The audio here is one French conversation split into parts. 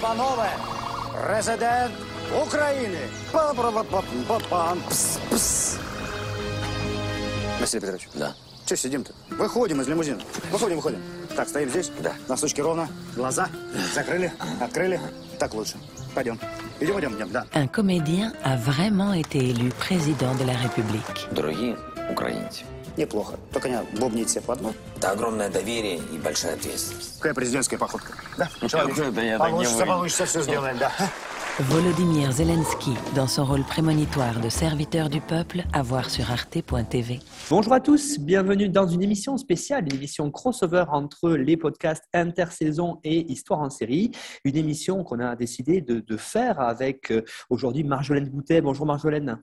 Панове, президент України. Пс, пс. Василий Петрович. Да. Че сидим-то? Выходим из лимузина. Выходим, выходим. Так, стоим здесь. Да. Носочки ровно. Глаза закрыли, открыли. Так лучше. Пойдем. Идем, идем, идем, да. Un comédien a vraiment été élu président de la République. Дорогие украинцы, Неплохо. Только не бубнить себе под нос. это огромное доверие и большая ответственность. Какая президентская походка. Да? Да я так не получится, выйду. получится, все сделаем, да. Volodymyr Zelensky dans son rôle prémonitoire de serviteur du peuple à voir sur arte.tv. Bonjour à tous, bienvenue dans une émission spéciale, une émission crossover entre les podcasts intersaison et Histoire en série. Une émission qu'on a décidé de, de faire avec euh, aujourd'hui Marjolaine Boutet. Bonjour Marjolaine.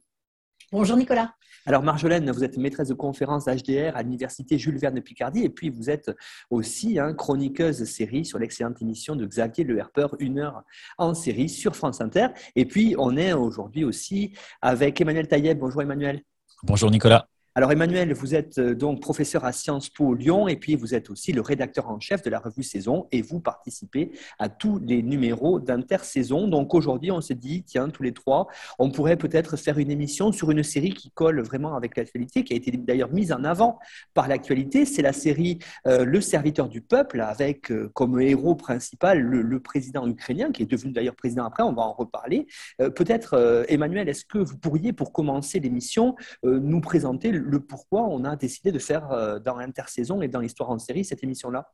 Bonjour Nicolas. Alors Marjolaine, vous êtes maîtresse de conférence HDR à l'université Jules Verne de Picardie et puis vous êtes aussi hein, chroniqueuse série sur l'excellente émission de Xavier Le Herpeur, une heure en série sur France Inter. Et puis on est aujourd'hui aussi avec Emmanuel Taïeb. Bonjour Emmanuel. Bonjour Nicolas. Alors Emmanuel, vous êtes euh, donc professeur à Sciences Po Lyon et puis vous êtes aussi le rédacteur en chef de la revue Saison et vous participez à tous les numéros d'intersaison. Donc aujourd'hui, on se dit, tiens, tous les trois, on pourrait peut-être faire une émission sur une série qui colle vraiment avec l'actualité, qui a été d'ailleurs mise en avant par l'actualité. C'est la série euh, Le serviteur du peuple avec euh, comme héros principal le, président ukrainien qui est devenu d'ailleurs président après, on va en reparler. Peut-être Emmanuel, est-ce que vous pourriez pour commencer l'émission nous présenter pourquoi on a décidé de faire euh, dans l'intersaison et dans l'histoire en série cette émission-là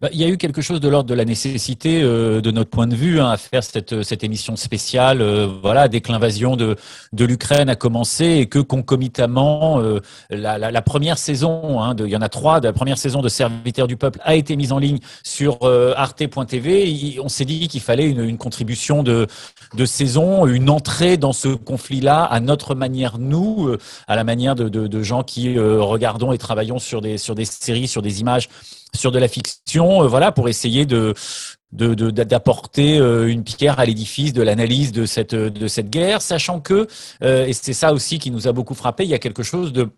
Bah, Il y a eu quelque chose de l'ordre de la nécessité, euh, de notre point de vue, hein, à faire cette, cette émission spéciale. euh, voilà, dès que l'invasion de, de l'Ukraine a commencé et que concomitamment, euh, la, la, première saison, hein, de, il y en a trois, de la première saison de Serviteurs du peuple a été mise en ligne sur euh, arte.tv. On s'est dit qu'il fallait une, contribution de, de saison, une entrée dans ce conflit-là à notre manière, nous, euh, à la manière de, de, de gens qui euh, regardons et travaillons sur des, sur des séries, sur des images sur de la fiction, euh, voilà, pour essayer de d'apporter euh, une pierre à l'édifice de l'analyse de cette de cette guerre, sachant que euh, et c'est ça aussi qui nous a beaucoup frappé, il y a quelque chose de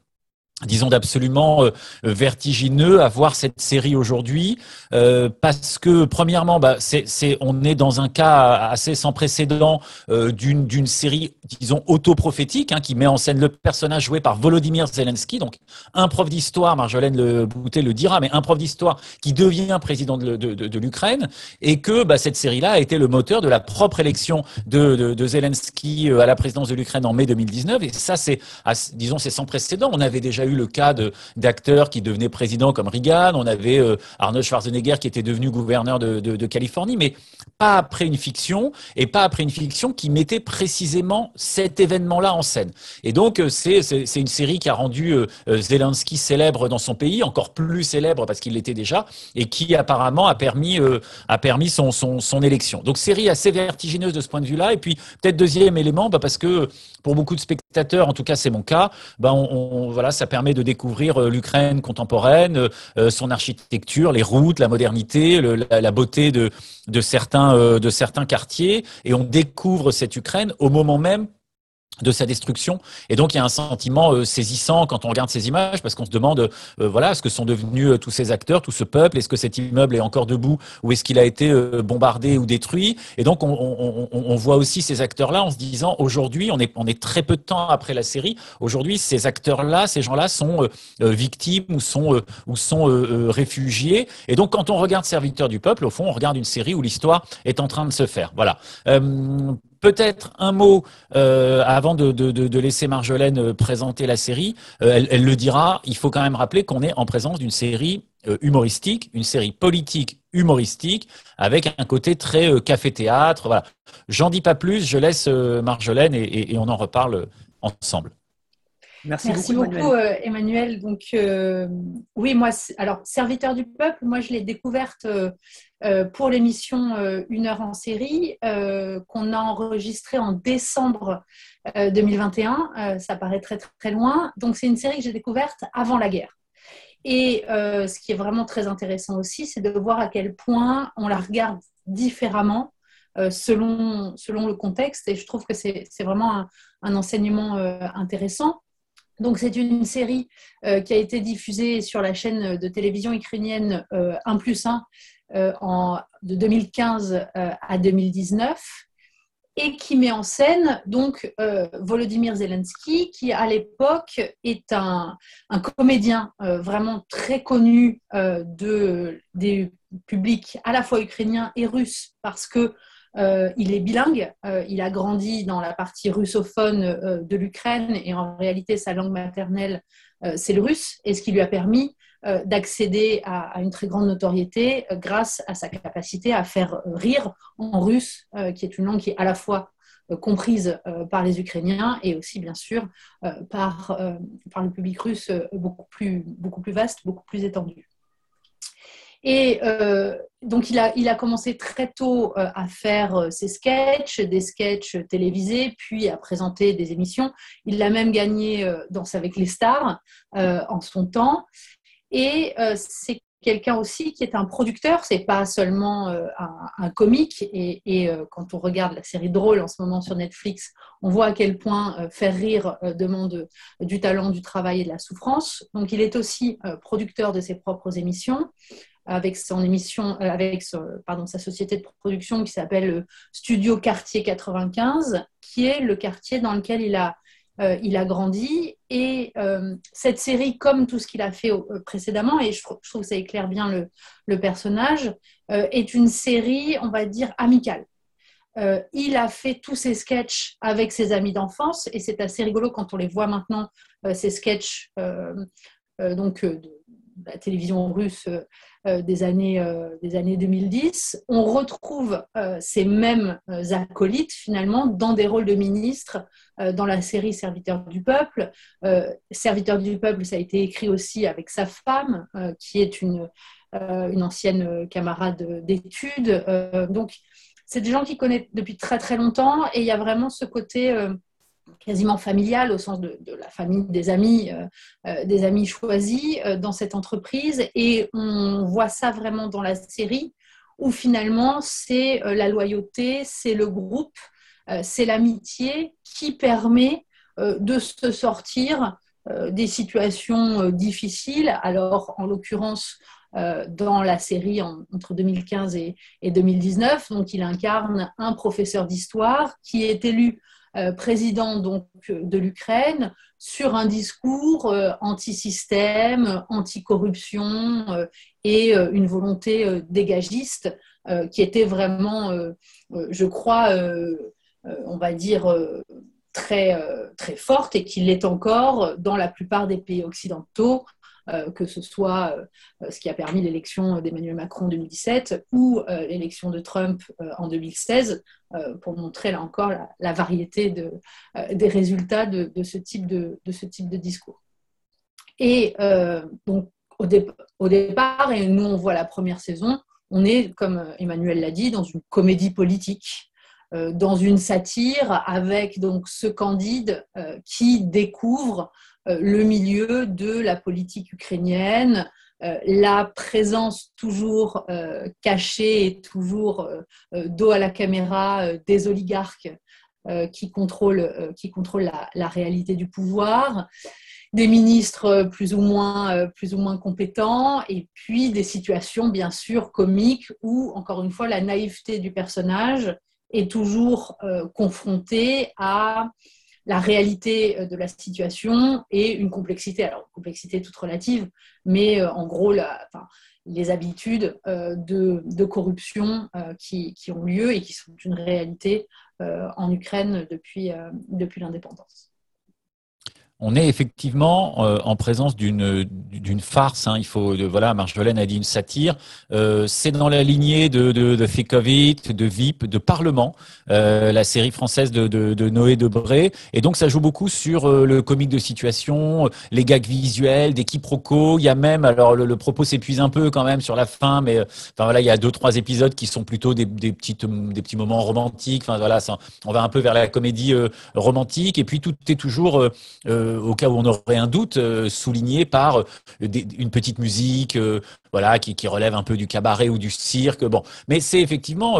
disons d'absolument euh, vertigineux à voir cette série aujourd'hui euh, parce que premièrement bah, c'est c'est on est dans un cas assez sans précédent euh, d'une d'une série disons autoprophétique hein, qui met en scène le personnage joué par Volodymyr Zelensky. Donc un prof d'histoire Marjolaine Le Boutet le dira mais un prof d'histoire qui devient président de, de, de, de l'Ukraine et que bah, cette série-là a été le moteur de la propre élection de, Zelensky euh, à la présidence de l'Ukraine en mai 2019 et ça c'est disons c'est sans précédent. On avait déjà le cas d'acteurs qui devenaient présidents comme Reagan on avait euh, Arnold Schwarzenegger qui était devenu gouverneur de, de, Californie mais pas après une fiction et pas après une fiction qui mettait précisément cet événement-là en scène et donc euh, c'est une série qui a rendu euh, Zelensky célèbre dans son pays encore plus célèbre parce qu'il l'était déjà et qui apparemment a permis a permis son, son, son élection. Donc série assez vertigineuse de ce point de vue-là. Et puis peut-être deuxième élément, bah, parce que pour beaucoup de spectateurs, en tout cas c'est mon cas, bah, on, voilà, ça permet de découvrir euh, l'Ukraine contemporaine, euh, son architecture, les routes, la modernité, la beauté de, de, certains, euh, de certains quartiers. Et on découvre cette Ukraine au moment même de sa destruction. Et donc, il y a un sentiment euh, saisissant quand on regarde ces images, parce qu'on se demande, euh, voilà, ce que sont devenus euh, tous ces acteurs, tout ce peuple, est-ce que cet immeuble est encore debout, ou est-ce qu'il a été euh, bombardé ou détruit? Et donc, on, on- on- voit aussi ces acteurs-là en se disant, aujourd'hui, on est, on est très peu de temps après la série, aujourd'hui, ces acteurs-là, ces gens-là sont euh, victimes ou sont, ou sont réfugiés. Et donc, quand on regarde Serviteur du peuple, au fond, on regarde une série où l'histoire est en train de se faire. Voilà. Peut-être un mot euh, avant de, de, laisser Marjolaine euh, présenter la série. Euh, elle, elle le dira. Il faut quand même rappeler qu'on est en présence d'une série euh, humoristique, une série politique humoristique, avec un côté très euh, café-théâtre. Voilà. J'en dis pas plus. Je laisse euh, Marjolaine et, et, et on en reparle ensemble. Merci, Merci beaucoup, beaucoup, Emmanuel. euh, Emmanuel. Donc, euh, oui, moi, alors, Serviteur du peuple, moi, je l'ai découverte pour l'émission euh, Une heure en série euh, qu'on a enregistrée en décembre euh, 2021. Euh, ça paraît très, très loin. Donc, c'est une série que j'ai découverte avant la guerre. Et euh, ce qui est vraiment très intéressant aussi, c'est de voir à quel point on la regarde différemment euh, selon, selon le contexte. Et je trouve que c'est vraiment un, enseignement euh, intéressant. Donc, c'est une série euh, qui a été diffusée sur la chaîne de télévision ukrainienne euh, 1 plus 1 en, de 2015 à 2019 et qui met en scène donc Volodymyr Zelensky, qui à l'époque est un, un comédien vraiment très connu de, des publics à la fois ukrainiens et russes, parce que euh, il est bilingue, euh, il a grandi dans la partie russophone euh, de l'Ukraine et en réalité sa langue maternelle c'est le russe et ce qui lui a permis d'accéder à, une très grande notoriété grâce à sa capacité à faire rire en russe, qui est une langue qui est à la fois comprise par les Ukrainiens et aussi bien sûr par, par le public russe beaucoup plus, beaucoup plus vaste, beaucoup plus étendu. Et euh, donc, il a, il a commencé très tôt euh, à faire euh, ses sketchs, des sketchs télévisés, puis à présenter des émissions. Il a même gagné Danse avec les stars en son temps. Et c'est quelqu'un aussi qui est un producteur, c'est pas seulement un, un, comique. Et, et quand on regarde la série Drôle en ce moment sur Netflix, on voit à quel point faire rire demande du talent, du travail et de la souffrance. Donc il est aussi producteur de ses propres émissions avec son émission, euh, avec pardon, sa société de production qui s'appelle euh, Studio Quartier 95, qui est le quartier dans lequel il a, euh, il a grandi. Et cette série, comme tout ce qu'il a fait précédemment, et je, trouve que ça éclaire bien le, personnage, est une série, on va dire, amicale. il a fait tous ses sketchs avec ses amis d'enfance et c'est assez rigolo quand on les voit maintenant, ces sketchs donc, la télévision russe euh, des, années, euh, des années 2010, on retrouve euh, ces mêmes acolytes finalement dans des rôles de ministres dans la série Serviteur du peuple. Serviteur du peuple, ça a été écrit aussi avec sa femme, qui est une, une ancienne camarade d'études. donc, c'est des gens qui connaissent depuis très très longtemps et il y a vraiment ce côté quasiment familiale au sens de, la famille, des amis, euh, euh, des amis choisis euh, dans cette entreprise. Et on voit ça vraiment dans la série où finalement c'est la loyauté, c'est le groupe, c'est l'amitié qui permet de se sortir des situations difficiles. Alors en l'occurrence, dans la série entre 2015 et, et, 2019. Donc, il incarne un professeur d'histoire qui est élu président donc de l'Ukraine sur un discours euh, anti-système, anti-corruption euh, et une volonté dégagiste qui était vraiment, je crois, on va dire, très, très forte et qui l'est encore dans la plupart des pays occidentaux. Euh, que ce soit euh, ce qui a permis l'élection d'Emmanuel Macron en 2017 ou euh, l'élection de Trump en 2016, pour montrer là encore la, variété de, des résultats de, ce type de, discours. Et donc, au, départ, et nous on voit la première saison, on est, comme Emmanuel l'a dit, dans une comédie politique, dans une satire avec donc ce Candide qui découvre le milieu de la politique ukrainienne, euh, la présence toujours euh, cachée et toujours dos à la caméra des oligarques qui contrôlent, qui contrôlent la, réalité du pouvoir, des ministres plus ou, moins, plus ou moins compétents, et puis des situations bien sûr comiques où, encore une fois, la naïveté du personnage est toujours confrontée à la réalité euh, de la situation et une complexité, alors complexité toute relative, mais euh, en gros les habitudes euh, de, corruption qui, qui, ont lieu et qui sont une réalité en Ukraine depuis, depuis l'indépendance. On est effectivement en présence d'une d'une farce. Hein. il faut voilà, Marjolaine a dit une satire. Euh, c'est dans la lignée de de, de de VIP, de Parlement, euh, la série française de, de, de Noé Debré. Et donc ça joue beaucoup sur le comique de situation, les gags visuels, des quiproquos. Il y a même alors le, propos s'épuise un peu quand même sur la fin, mais enfin voilà, il y a deux trois épisodes qui sont plutôt des, des petites des petits moments romantiques. Enfin voilà, ça, on va un peu vers la comédie romantique. Et puis tout est toujours euh, au cas où on aurait un doute, euh, souligné par euh, une petite musique, voilà, qui, relève un peu du cabaret ou du cirque. Bon, mais c'est effectivement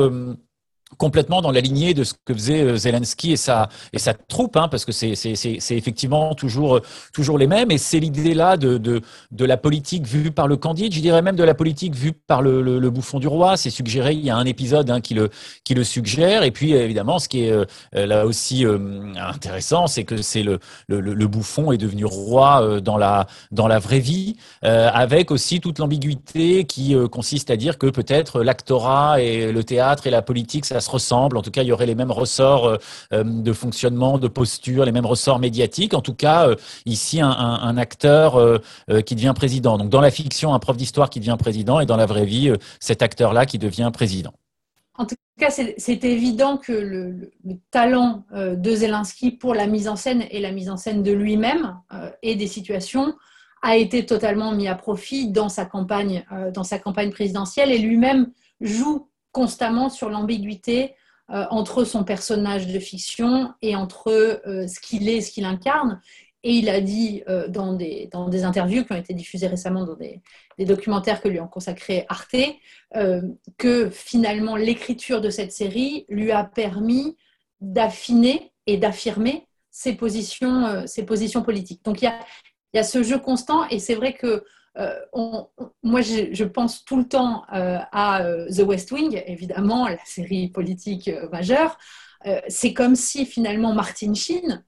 complètement dans la lignée de ce que faisait euh, Zelensky et sa et sa troupe, hein, parce que c'est c'est c'est effectivement toujours toujours les mêmes. Et c'est l'idée là de, de de la politique vue par le Candide, je dirais même de la politique vue par le, le, le bouffon du roi. C'est suggéré. Il y a un épisode hein, qui le qui le suggère. Et puis évidemment, ce qui est euh, là aussi euh, intéressant, c'est que c'est le, le le bouffon est devenu roi dans la dans la vraie vie, avec aussi toute l'ambiguïté qui consiste à dire que peut-être l'actorat et le théâtre et la politique se ressemble. En tout cas, il y aurait les mêmes ressorts euh, euh, de fonctionnement, de posture, les mêmes ressorts médiatiques. En tout cas, euh, ici, un, acteur qui devient président. Donc, dans la fiction, un prof d'histoire qui devient président, et dans la vraie vie, cet acteur-là qui devient président. En tout cas, c'est évident que le, talent de Zelensky pour la mise en scène et la mise en scène de lui-même et des situations a été totalement mis à profit dans sa campagne, dans sa campagne présidentielle et lui-même joue constamment sur l'ambiguïté euh, entre son personnage de fiction et entre euh, ce qu'il est et ce qu'il incarne. Et il a dit euh, dans, des, dans des interviews qui ont été diffusées récemment dans des, des documentaires que lui ont consacré Arte, que finalement l'écriture de cette série lui a permis d'affiner et d'affirmer ses positions, ses positions politiques. Donc il y a, il y a ce jeu constant et c'est vrai que euh, moi, je, pense tout le temps euh, à euh, The West Wing, évidemment, la série politique majeure. c'est comme si finalement Martin Sheen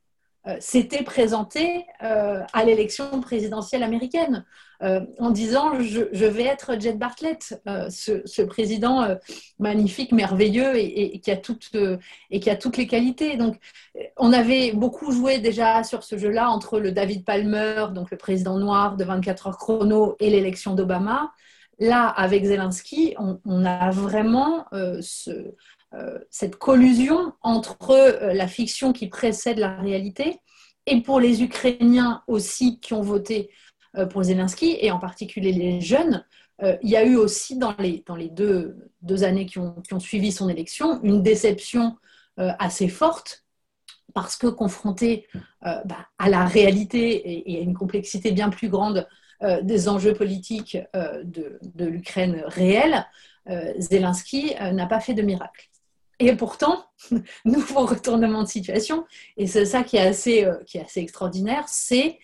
s'était présenté euh, à l'élection présidentielle américaine euh, en disant je, vais être Jed Bartlett, ce, président magnifique, merveilleux et, qui a toutes, et qui a toutes les qualités. Donc, on avait beaucoup joué déjà sur ce jeu-là entre le David Palmer, donc le président noir de 24 heures chrono, et l'élection d'Obama. Là, avec Zelensky, on, a vraiment ce, euh, cette collusion entre euh, la fiction qui précède la réalité et pour les Ukrainiens aussi qui ont voté euh, pour Zelensky, et en particulier les jeunes, il y a eu aussi dans les, deux, années qui ont, suivi son élection une déception assez forte parce que confronté bah, à la réalité et, à une complexité bien plus grande des enjeux politiques de l'Ukraine réelle, Zelensky n'a pas fait de miracle. Et pourtant, nouveau retournement de situation, et c'est ça qui est assez, euh, qui est assez extraordinaire, c'est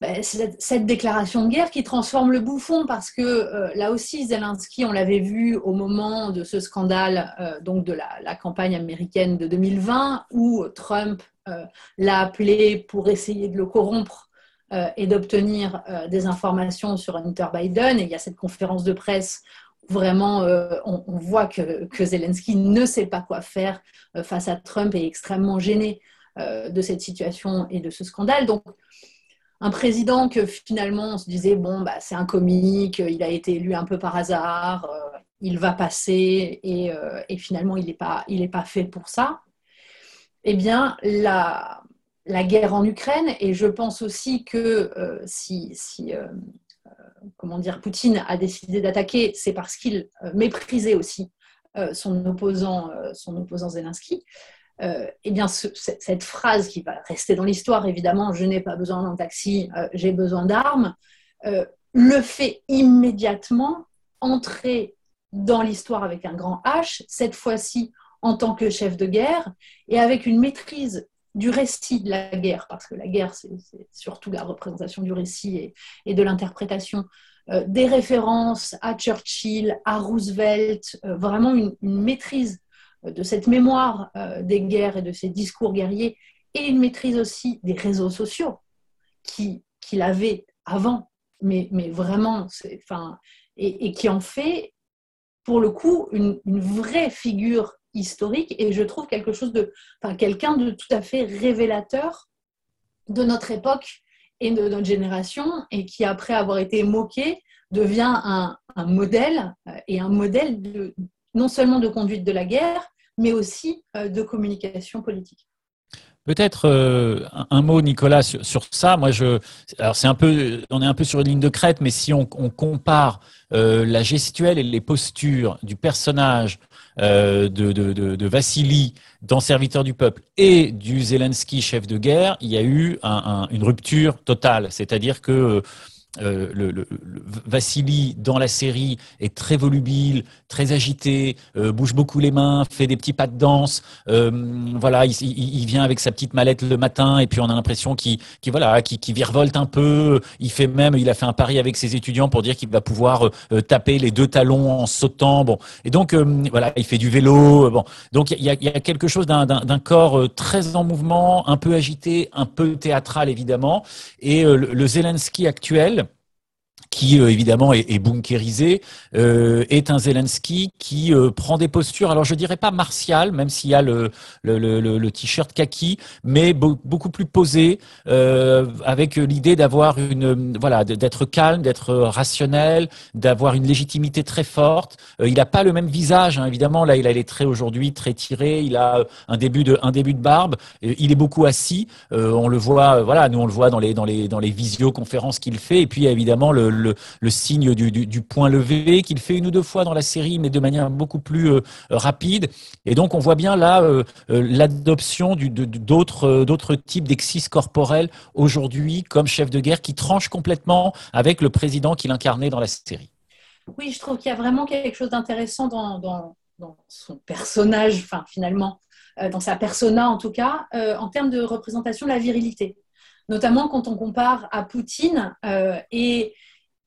ben, cette, déclaration de guerre qui transforme le bouffon, parce que euh, là aussi, Zelensky, on l'avait vu au moment de ce scandale euh, donc de la, campagne américaine de 2020, où Trump l'a appelé pour essayer de le corrompre et d'obtenir des informations sur Hunter Biden. Et il y a cette conférence de presse vraiment, euh, on, voit que, Zelensky ne sait pas quoi faire euh, face à Trump et est extrêmement gêné euh, de cette situation et de ce scandale. Donc, un président que finalement on se disait, bon, bah, c'est un comique, il a été élu un peu par hasard, il va passer et, finalement il n'est pas, pas fait pour ça. Eh bien, la, la guerre en Ukraine, et je pense aussi que si, si comment dire, Poutine a décidé d'attaquer, c'est parce qu'il euh, méprisait aussi euh, son opposant, euh, son opposant Zelensky. eh bien, cette phrase qui va rester dans l'histoire, évidemment, je n'ai pas besoin d'un taxi, j'ai besoin d'armes, le fait immédiatement entrer dans l'histoire avec un grand H, cette fois-ci en tant que chef de guerre, et avec une maîtrise du récit de la guerre, parce que la guerre, c'est surtout la représentation du récit et, de l'interprétation, euh, des références à Churchill, à Roosevelt, euh, vraiment une, maîtrise euh, de cette mémoire des guerres et de ces discours guerriers, et une maîtrise aussi des réseaux sociaux qu'il avait avant, mais, vraiment, enfin, et, et, qui en fait, pour le coup, une vraie figure historique et je trouve quelque chose de, enfin, quelqu'un de tout à fait révélateur de notre époque et de notre génération et qui, après avoir été moqué, devient un, modèle euh, et un modèle de, non seulement de conduite de la guerre, mais aussi euh, de communication politique. Peut-être euh, un mot, Nicolas, sur, ça. Moi, je, alors c'est un peu, on est un peu sur une ligne de crête, mais si on, compare la gestuelle et les postures du personnage euh, de, de, de, Vassili dans Serviteur du peuple et du Zelensky chef de guerre, il y a eu une rupture totale. C'est-à-dire que euh, le, le, Vassili dans la série est très volubile, très agité, euh, bouge beaucoup les mains, fait des petits pas de danse. Euh, voilà, il, il, vient avec sa petite mallette le matin et puis on a l'impression qu'il voilà, qui qui virevolte un peu. Il fait même, il a fait un pari avec ses étudiants pour dire qu'il va pouvoir taper les deux talons en sautant. Bon, et donc voilà, il fait du vélo. Bon, donc il y a, il y a quelque chose d'un corps très en mouvement, un peu agité, un peu théâtral évidemment. Et le, le Zelensky actuel qui euh, évidemment est, est bunkérisé, euh, est un Zelensky qui euh, prend des postures, alors je dirais pas martial, même s'il y a le, le, le, le t-shirt kaki, mais beaucoup plus posé, euh, avec l'idée d'avoir une, voilà, d'être calme, d'être rationnel, d'avoir une légitimité très forte. il n'a pas le même visage, hein, évidemment. Là, il a les traits aujourd'hui très tirés. Il a un début de, un début de barbe. Il est beaucoup assis. on le voit, voilà, nous on le voit dans les, dans les, dans les visioconférences qu'il fait. Et puis évidemment le le, signe du, point levé qu'il fait une ou deux fois dans la série, mais de manière beaucoup plus euh, rapide. Et donc on voit bien là euh, euh, l'adoption d'autres types d'exis corporels aujourd'hui comme chef de guerre qui tranche complètement avec le président qu'il incarnait dans la série. Oui, je trouve qu'il y a vraiment quelque chose d'intéressant dans, dans, son personnage, enfin finalement, dans sa persona en tout cas, en termes de représentation de la virilité. Notamment quand on compare à Poutine et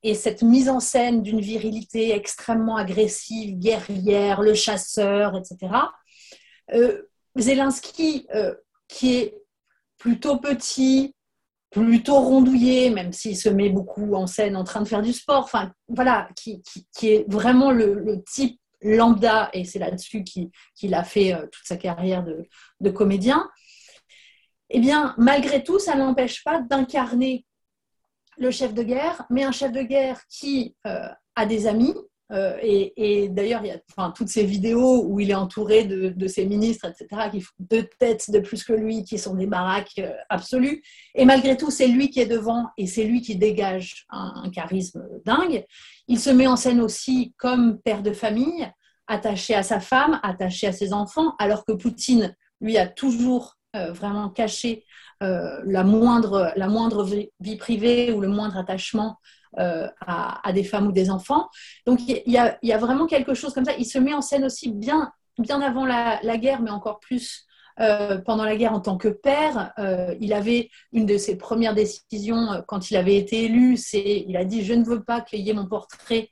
et cette mise en scène d'une virilité extrêmement agressive, guerrière, le chasseur, etc. Euh, Zelensky, euh, qui est plutôt petit, plutôt rondouillé, même s'il se met beaucoup en scène en train de faire du sport, enfin voilà, qui, est vraiment le, type lambda, et c'est là-dessus qu'il a fait euh, toute sa carrière de, de comédien, eh bien, malgré tout, ça n'empêche pas d'incarner le chef de guerre, mais un chef de guerre qui euh, a des amis. Euh, et, d'ailleurs, il y a toutes ces vidéos où il est entouré de, ses ministres, etc., qui font deux têtes de plus que lui, qui sont des baraques euh, absolues. Et malgré tout, c'est lui qui est devant et c'est lui qui dégage un, charisme dingue. Il se met en scène aussi comme père de famille, attaché à sa femme, attaché à ses enfants, alors que Poutine, lui, a toujours vraiment caché euh, la, moindre, la moindre vie privée ou le moindre attachement euh, à, des femmes ou des enfants. Donc il y, a, vraiment quelque chose comme ça. Il se met en scène aussi bien, bien avant la, guerre, mais encore plus euh, pendant la guerre en tant que père. il avait une de ses premières décisions quand il avait été élu, c'est il a dit je ne veux pas qu'il y ait mon portrait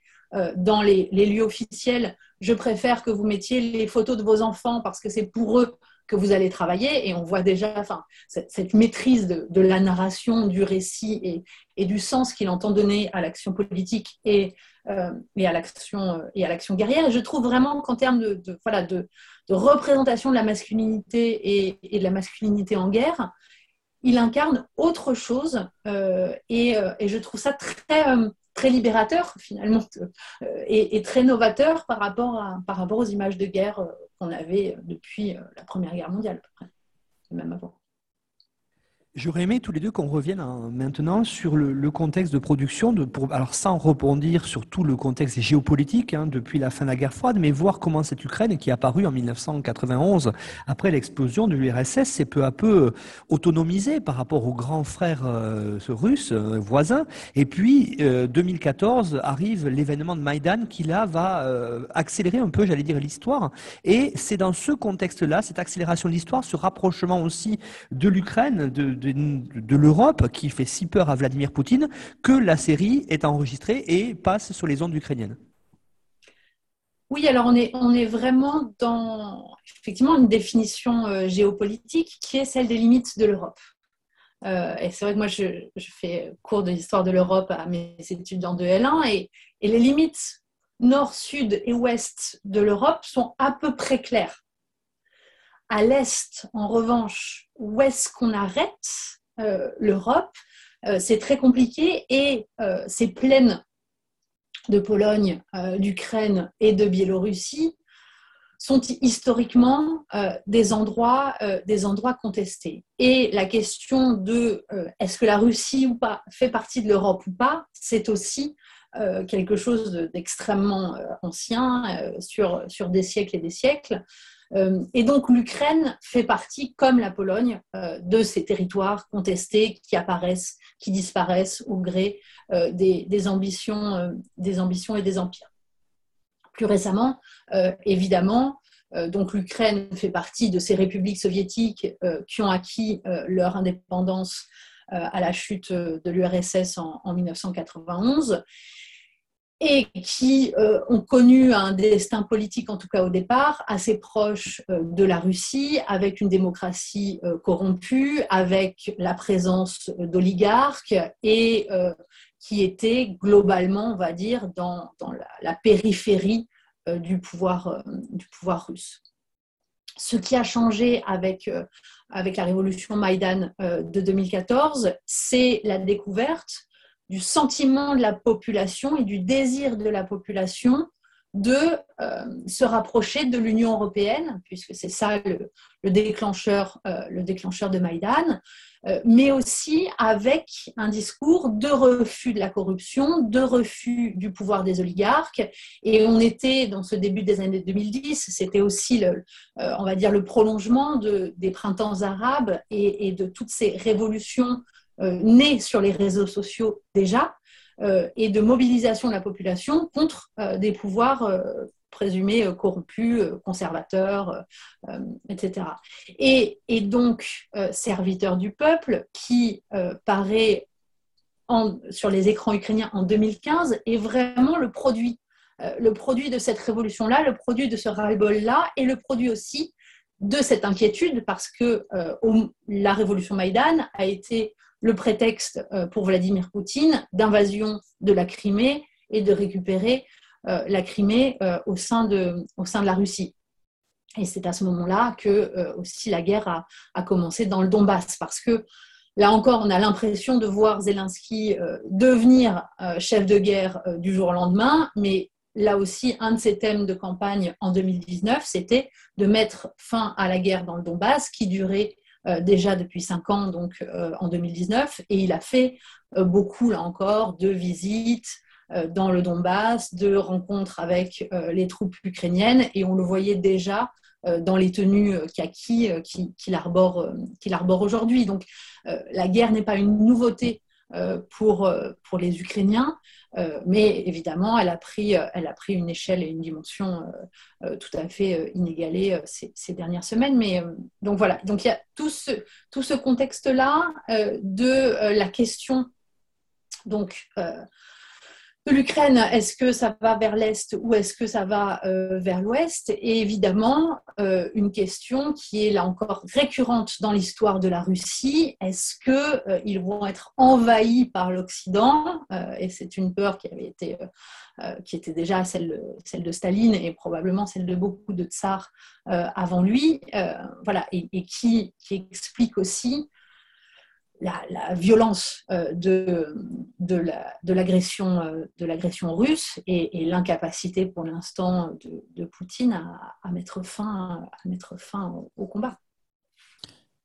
dans les, les, lieux officiels. Je préfère que vous mettiez les photos de vos enfants parce que c'est pour eux que vous allez travailler et on voit déjà cette, maîtrise de, la narration, du récit et, du sens qu'il entend donner à l'action politique et, euh, et à l'action l'action guerrière. Je trouve vraiment qu'en termes de, voilà, de, représentation de la masculinité et, de la masculinité en guerre, il incarne autre chose euh, et, euh, et, je trouve ça très très libérateur finalement et, très novateur par rapport, par rapport aux images de guerre qu'on avait depuis euh, la Première Guerre mondiale, à peu près, même avant. J'aurais aimé tous les deux qu'on revienne maintenant sur le, contexte de production, de, pour, alors sans rebondir sur tout le contexte géopolitique hein, depuis la fin de la guerre froide, mais voir comment cette Ukraine qui est apparue en 1991 après l'explosion de l'URSS s'est peu à peu autonomisée par rapport aux grands frères euh, russes euh, voisins. Et puis 2014 arrive l'événement de Maïdan qui là va accélérer un peu, j'allais dire, l'histoire. Et c'est dans ce contexte-là, cette accélération de l'histoire, ce rapprochement aussi de l'Ukraine, de de, l'Europe qui fait si peur à Vladimir Poutine que la série est enregistrée et passe sur les ondes ukrainiennes. Oui, alors on est, vraiment dans effectivement une définition euh, géopolitique qui est celle des limites de l'Europe. Euh, et c'est vrai que moi, je, fais cours de l'histoire de l'Europe à mes étudiants de L1 et, et les limites nord, sud et ouest de l'Europe sont à peu près claires. À l'est, en revanche, où est-ce qu'on arrête euh, l'Europe euh, C'est très compliqué et euh, ces plaines de Pologne, d'Ukraine et de Biélorussie sont historiquement des, endroits, des endroits contestés. Et la question de est-ce que la Russie ou pas fait partie de l'Europe ou pas, c'est aussi quelque chose d'extrêmement ancien sur, sur des siècles et des siècles. Et donc l'Ukraine fait partie, comme la Pologne, de ces territoires contestés qui apparaissent, qui disparaissent au gré des, ambitions, des et des empires. Plus récemment, évidemment, l'Ukraine fait partie de ces républiques soviétiques qui ont acquis leur indépendance à la chute de l'URSS en, en, 1991 et qui euh, ont connu un destin politique, en tout cas au départ, assez proche euh, de la Russie, avec une démocratie euh, corrompue, avec la présence d'oligarques et qui était globalement, on va dire, dans, la, périphérie du, pouvoir, du pouvoir russe. Ce qui a changé avec, avec la révolution Maïdan de 2014, c'est la découverte du sentiment de la population et du désir de la population de euh, se rapprocher de l'Union européenne, puisque c'est ça le, déclencheur, euh, le déclencheur de Maïdan, euh, mais aussi avec un discours de refus de la corruption, de refus du pouvoir des oligarques. Et on était, dans ce début des années 2010, c'était aussi, le, on va dire, le prolongement de, des printemps arabes et, et de toutes ces révolutions euh, né sur les réseaux sociaux déjà, euh, et de mobilisation de la population contre euh, des pouvoirs présumés corrompus, conservateurs, etc. Et, donc, serviteur du peuple, qui paraît sur les écrans ukrainiens en 2015, est vraiment le produit, le produit de cette révolution-là, le produit de ce ras-le-bol-là, et le produit aussi de cette inquiétude, parce que la révolution Maïdan a été le prétexte euh, pour Vladimir Poutine d'invasion de la Crimée et de récupérer euh, la Crimée euh, au sein, de, au sein de la Russie. Et c'est à ce moment-là que aussi la guerre a, commencé dans le Donbass, parce que là encore, on a l'impression de voir Zelensky devenir chef de guerre du jour au lendemain, mais là aussi, un de ses thèmes de campagne en 2019, c'était de mettre fin à la guerre dans le Donbass, qui durait déjà depuis cinq ans, donc euh, en 2019, et il a fait euh, beaucoup, là encore, de visites dans le Donbass, de rencontres avec les troupes ukrainiennes, et on le voyait déjà dans les tenues kaki qu'il arbore, arbore aujourd'hui. Donc la guerre n'est pas une nouveauté pour, pour les Ukrainiens, euh, mais évidemment, elle a, pris, euh, elle a pris une échelle et une dimension euh, tout à fait inégalée ces, dernières semaines. Mais, donc voilà, donc il y a tout ce, tout ce contexte-là de la question donc, l'Ukraine, est-ce que ça va vers l'Est ou est-ce que ça va euh, vers l'Ouest? Et évidemment, euh, une question qui est là encore récurrente dans l'histoire de la Russie, est-ce qu'ils euh, vont être envahis par l'Occident? Et c'est une peur qui avait été, qui était déjà celle, de Staline et probablement celle de beaucoup de tsars avant lui, voilà, et, qui, explique aussi la, violence euh, de, de l'agression euh, de l'agression russe et, l'incapacité pour l'instant de, Poutine à, mettre fin, à mettre fin au combat.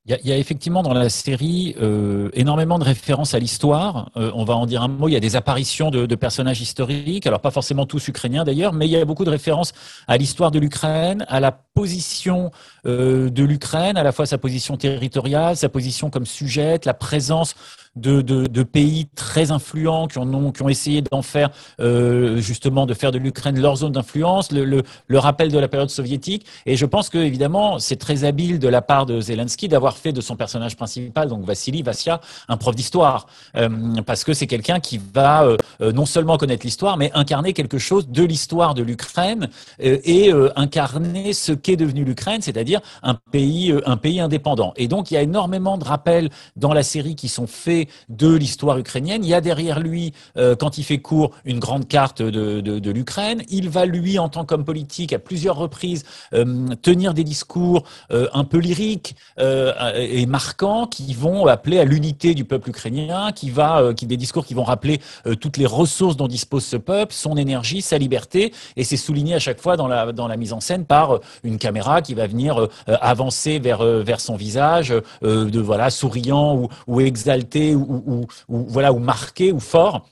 Il y, a, effectivement dans la série euh, énormément de références à l'histoire. Euh, on va en dire un mot. Il y a des apparitions de, de, personnages historiques, alors pas forcément tous ukrainiens d'ailleurs, mais il y a beaucoup de références à l'histoire de l'Ukraine, à la position euh, de l'Ukraine, à la fois sa position territoriale, sa position comme sujette, la présence de, de, de, pays très influents qui, ont, qui ont essayé d'en faire euh, justement de faire de l'Ukraine leur zone d'influence, le, le, le, rappel de la période soviétique. Et je pense que évidemment c'est très habile de la part de Zelensky d'avoir fait de son personnage principal, donc Vassili Vassia, un prof d'histoire, euh, parce que c'est quelqu'un qui va euh, euh, non seulement connaître l'histoire, mais incarner quelque chose de l'histoire de l'Ukraine euh, et incarner ce qu'est devenu l'Ukraine, c'est-à-dire un pays, un pays indépendant. Et donc il y a énormément de rappels dans la série qui sont faits de l'histoire ukrainienne. Il y a derrière lui, euh, quand il fait court, une grande carte de, de, l'Ukraine. Il va, lui, en tant qu'homme politique, à plusieurs reprises, euh, tenir des discours euh, un peu lyriques et marquants qui vont appeler à l'unité du peuple ukrainien, qui va, qui, des discours qui vont rappeler toutes les ressources dont dispose ce peuple, son énergie, sa liberté. Et c'est souligné à chaque fois dans la, dans la mise en scène par une caméra qui va venir avancer vers, vers son visage, de voilà souriant ou, ou exalté ou, voilà, ou marqué ou fort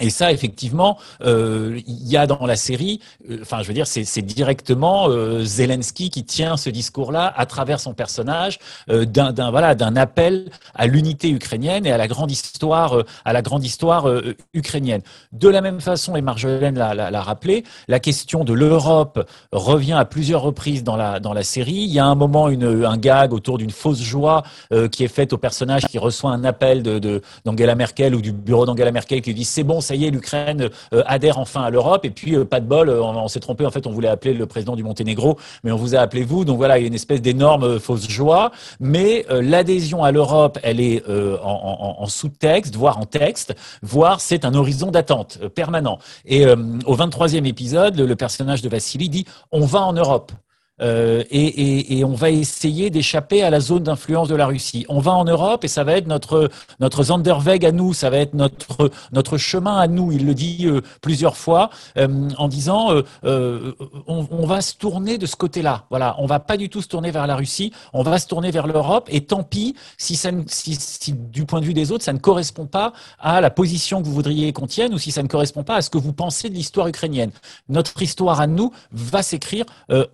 Et ça, effectivement, euh, il y a dans la série, euh, enfin, je veux dire, c'est directement euh, Zelensky qui tient ce discours-là à travers son personnage d'un voilà d'un appel à l'unité ukrainienne et à la grande histoire, à la grande histoire ukrainienne. De la même façon, et Marjolaine l'a rappelé, la question de l'Europe revient à plusieurs reprises dans la série. Il y a un moment une, un gag autour d'une fausse joie qui est faite au personnage qui reçoit un appel de d'Angela Merkel ou du bureau d'Angela Merkel qui dit c'est bon ça y est, l'Ukraine euh, adhère enfin à l'Europe. Et puis, euh, pas de bol, euh, on, s'est trompé. En fait, on voulait appeler le président du Monténégro, mais on vous a appelé vous. Donc voilà, il y a une espèce d'énorme fausse joie. Mais l'adhésion à l'Europe, elle est en, sous-texte, voire en texte, voire c'est un horizon d'attente permanent. Et au 23e épisode, le personnage de Vassili dit on va en Europe. Euh, et, et, et, on va essayer d'échapper à la zone d'influence de la Russie. On va en Europe et ça va être notre notre Zanderweg à nous, ça va être notre notre chemin à nous. Il le dit euh, plusieurs fois euh, en disant euh, on, on, va se tourner de ce côté-là. Voilà, on va pas du tout se tourner vers la Russie, on va se tourner vers l'Europe. Et tant pis si ça si, si, du point de vue des autres ça ne correspond pas à la position que vous voudriez qu'on tienne ou si ça ne correspond pas à ce que vous pensez de l'histoire ukrainienne. Notre histoire à nous va s'écrire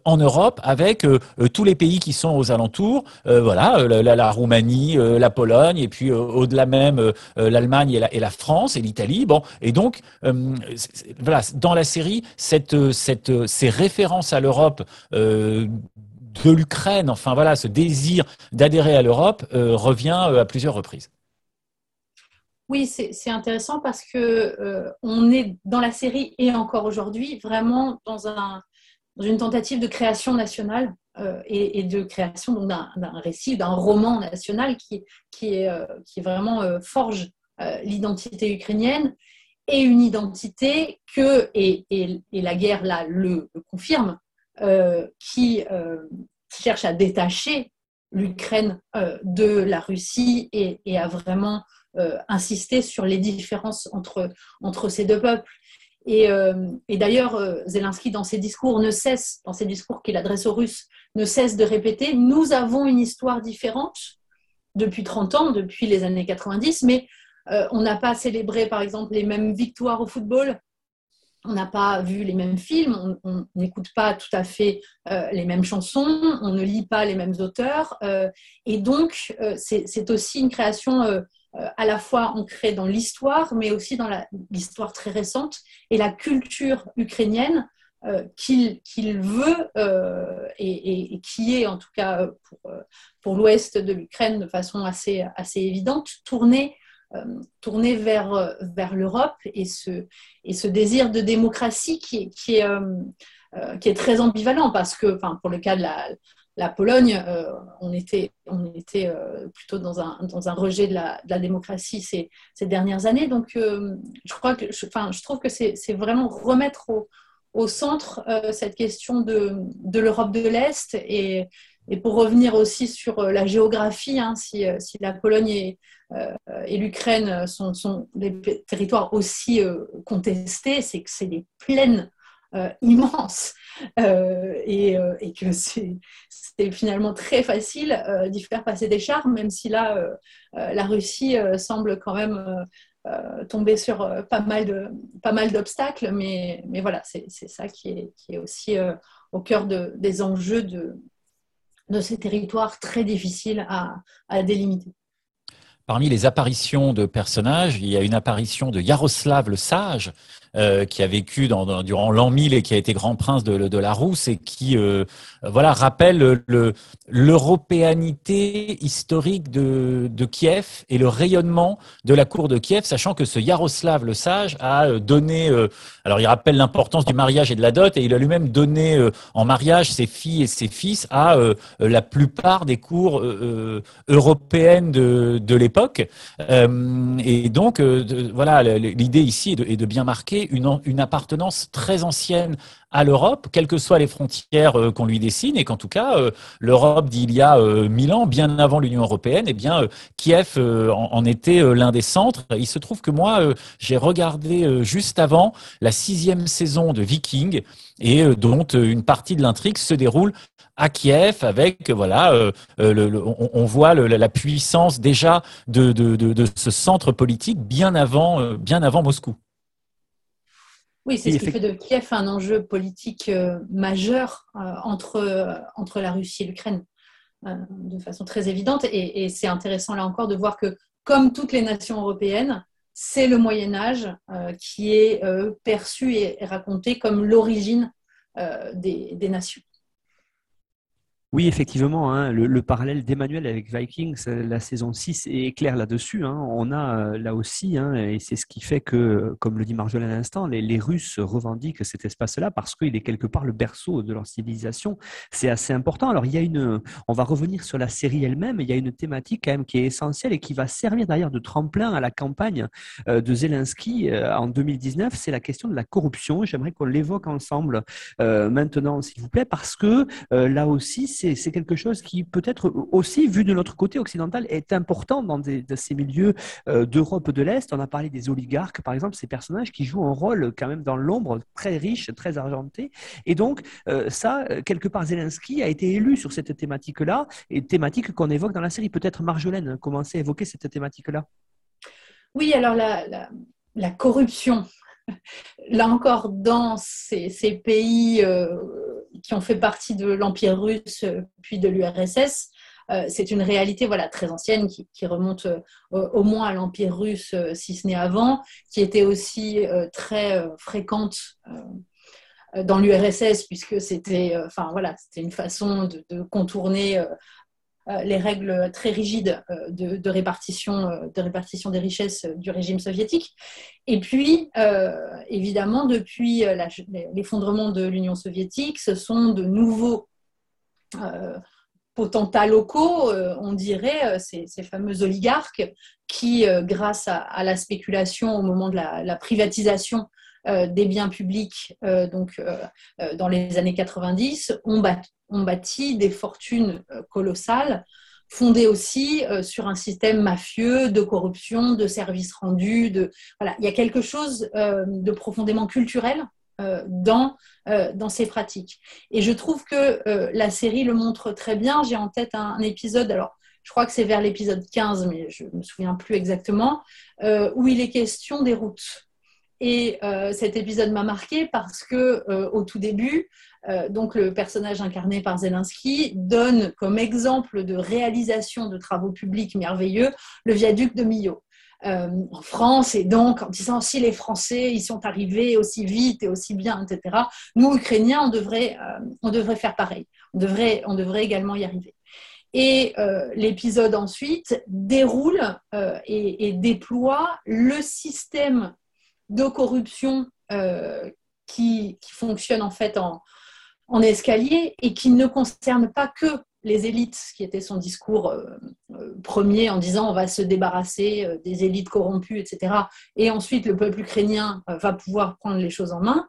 en Europe avec euh, euh, tous les pays qui sont aux alentours, euh, voilà, la, Roumanie, la Pologne, et puis au-delà même l'Allemagne et la, France et l'Italie. Bon, et donc voilà, dans la série, cette, cette, ces références à l'Europe de l'Ukraine, enfin voilà, ce désir d'adhérer à l'Europe revient à plusieurs reprises. Oui, c'est intéressant parce que on est dans la série et encore aujourd'hui vraiment dans un dans une tentative de création nationale euh, et, de création d'un récit, d'un roman national qui, euh, vraiment euh, forge l'identité ukrainienne et une identité que, et, la guerre là le, confirme, qui cherche à détacher l'Ukraine de la Russie et, et à vraiment insister sur les différences entre, entre ces deux peuples. Euh, et, d'ailleurs, euh, Zelensky, dans ses discours, ne cesse, dans ses discours qu'il adresse aux Russes, ne cesse de répéter nous avons une histoire différente depuis 30 ans, depuis les années 90, mais euh, on n'a pas célébré, par exemple, les mêmes victoires au football. On n'a pas vu les mêmes films, on n'écoute pas tout à fait les mêmes chansons, on ne lit pas les mêmes auteurs. et donc, c'est aussi une création à la fois ancrée dans l'histoire, mais aussi dans l'histoire très récente et la culture ukrainienne euh, qu'il veut euh, et, qui est en tout cas pour, l'ouest de l'Ukraine de façon assez, assez évidente, tourner, tourner vers, vers l'Europe et ce, et ce désir de démocratie qui, est, qui est très ambivalent parce que, pour le cas de la, la Pologne, euh, on était, euh, plutôt dans un, rejet de la, démocratie ces, dernières années. Donc, euh, je, trouve que c'est vraiment remettre au, centre cette question de, l'Europe de l'Est. Et, pour revenir aussi sur la géographie, hein, si, la Pologne et, l'Ukraine sont, des territoires aussi contestés, c'est que c'est des plaines Euh, et, euh, et, que c'est finalement très facile euh, d'y faire passer des chars, même si là, la Russie semble quand même tomber sur pas mal pas mal d'obstacles, mais, mais voilà, c'est ça qui est, qui est aussi au cœur de, des enjeux de, de ces territoires très difficiles à, à délimiter. Parmi les apparitions de personnages, il y a une apparition de Yaroslav le Sage, euh, qui a vécu durant l'an 1000 et qui a été grand prince de, la Rousse et qui euh, voilà rappelle le l'européanité historique de, Kiev et le rayonnement de la cour de Kiev, sachant que ce Yaroslav le Sage a euh, donné, alors il rappelle l'importance du mariage et de la dot, et il a lui-même donné en mariage ses filles et ses fils à la plupart des cours européennes de, l'époque. et donc voilà, l'idée ici est de bien marquer une, appartenance très ancienne à l'Europe, quelles que soient les frontières euh, qu'on lui dessine, et qu'en tout cas, euh, l'Europe d'il y a euh, mille ans, bien avant l'Union européenne, eh bien, Kiev en, était l'un des centres. Il se trouve que moi, j'ai regardé juste avant la sixième saison de Viking, et dont une partie de l'intrigue se déroule à Kiev avec voilà on, voit la puissance déjà de, de, ce centre politique bien avant bien avant Moscou. Oui, c'est ce qui fait de Kiev un enjeu politique majeur entre, entre la Russie et l'Ukraine, de façon très évidente. Et, c'est intéressant là encore de voir que, comme toutes les nations européennes, c'est le Moyen Âge qui est perçu et raconté comme l'origine des nations. Oui, effectivement, hein, le, parallèle d'Emmanuel avec Vikings, euh, la saison 6 est clair là-dessus. Hein. On a euh, là aussi, hein, et c'est ce qui fait que, comme le dit Marjolaine à l'instant, les, Russes revendiquent cet espace-là parce qu'il est quelque part le berceau de leur civilisation. C'est assez important. Alors, il y a une, on va revenir sur la série elle-même, il y a une thématique quand même qui est essentielle et qui va servir d'ailleurs de tremplin à la campagne euh, de Zelensky en 2019, c'est la question de la corruption. J'aimerais qu'on l'évoque ensemble maintenant, s'il vous plaît, parce que là aussi, c'est c'est quelque chose qui peut-être aussi, vu de notre côté occidental, est important dans, ces milieux euh, d'Europe de l'Est. On a parlé des oligarques, par exemple, ces personnages qui jouent un rôle quand même dans l'ombre très riche, très argenté. Et donc, euh, ça, quelque part, Zelensky a été élu sur cette thématique-là, et thématique qu'on évoque dans la série. Peut-être Marjolaine commencer à évoquer cette thématique-là? Oui, alors la, corruption, là encore, dans ces, pays euh, qui ont fait partie de l'Empire russe euh, puis de l'URSS. Euh, c'est une réalité voilà, très ancienne qui, remonte euh, au moins à l'Empire russe, si ce n'est avant, qui était aussi très fréquente dans l'URSS, puisque c'était enfin, voilà, une façon de contourner les règles très rigides euh, euh, de répartition des richesses du régime soviétique. Et puis, évidemment, depuis l'effondrement de l'Union soviétique, ce sont de nouveaux potentats locaux, on dirait, ces, fameux oligarques qui, grâce à, la spéculation au moment de la, privatisation des biens publics, donc dans les années 90, ont, bâti des fortunes euh, colossales, fondées aussi euh, sur un système mafieux de corruption, de services rendus. Voilà. Il y a quelque chose euh, de profondément culturel dans, dans ces pratiques. Et je trouve que la série le montre très bien. J'ai en tête un, épisode, alors je crois que c'est vers l'épisode 15, mais je ne me souviens plus exactement, où il est question des routes. Et cet épisode m'a marqué parce que au tout début, euh, donc le personnage incarné par Zelensky, donne comme exemple de réalisation de travaux publics merveilleux le viaduc de Millau. Euh, en France, et donc en disant si les Français y sont arrivés aussi vite et aussi bien, etc., nous, Ukrainiens, on devrait, euh, on devrait faire pareil. On devrait, on devrait également y arriver. Et l'épisode ensuite déroule et, déploie le système de corruption qui, qui, fonctionne en fait en, escalier et qui ne concerne pas que les élites, ce qui était son discours euh, euh, premier en disant on va se débarrasser euh, des élites corrompues, etc. Et ensuite le peuple ukrainien va pouvoir prendre les choses en main.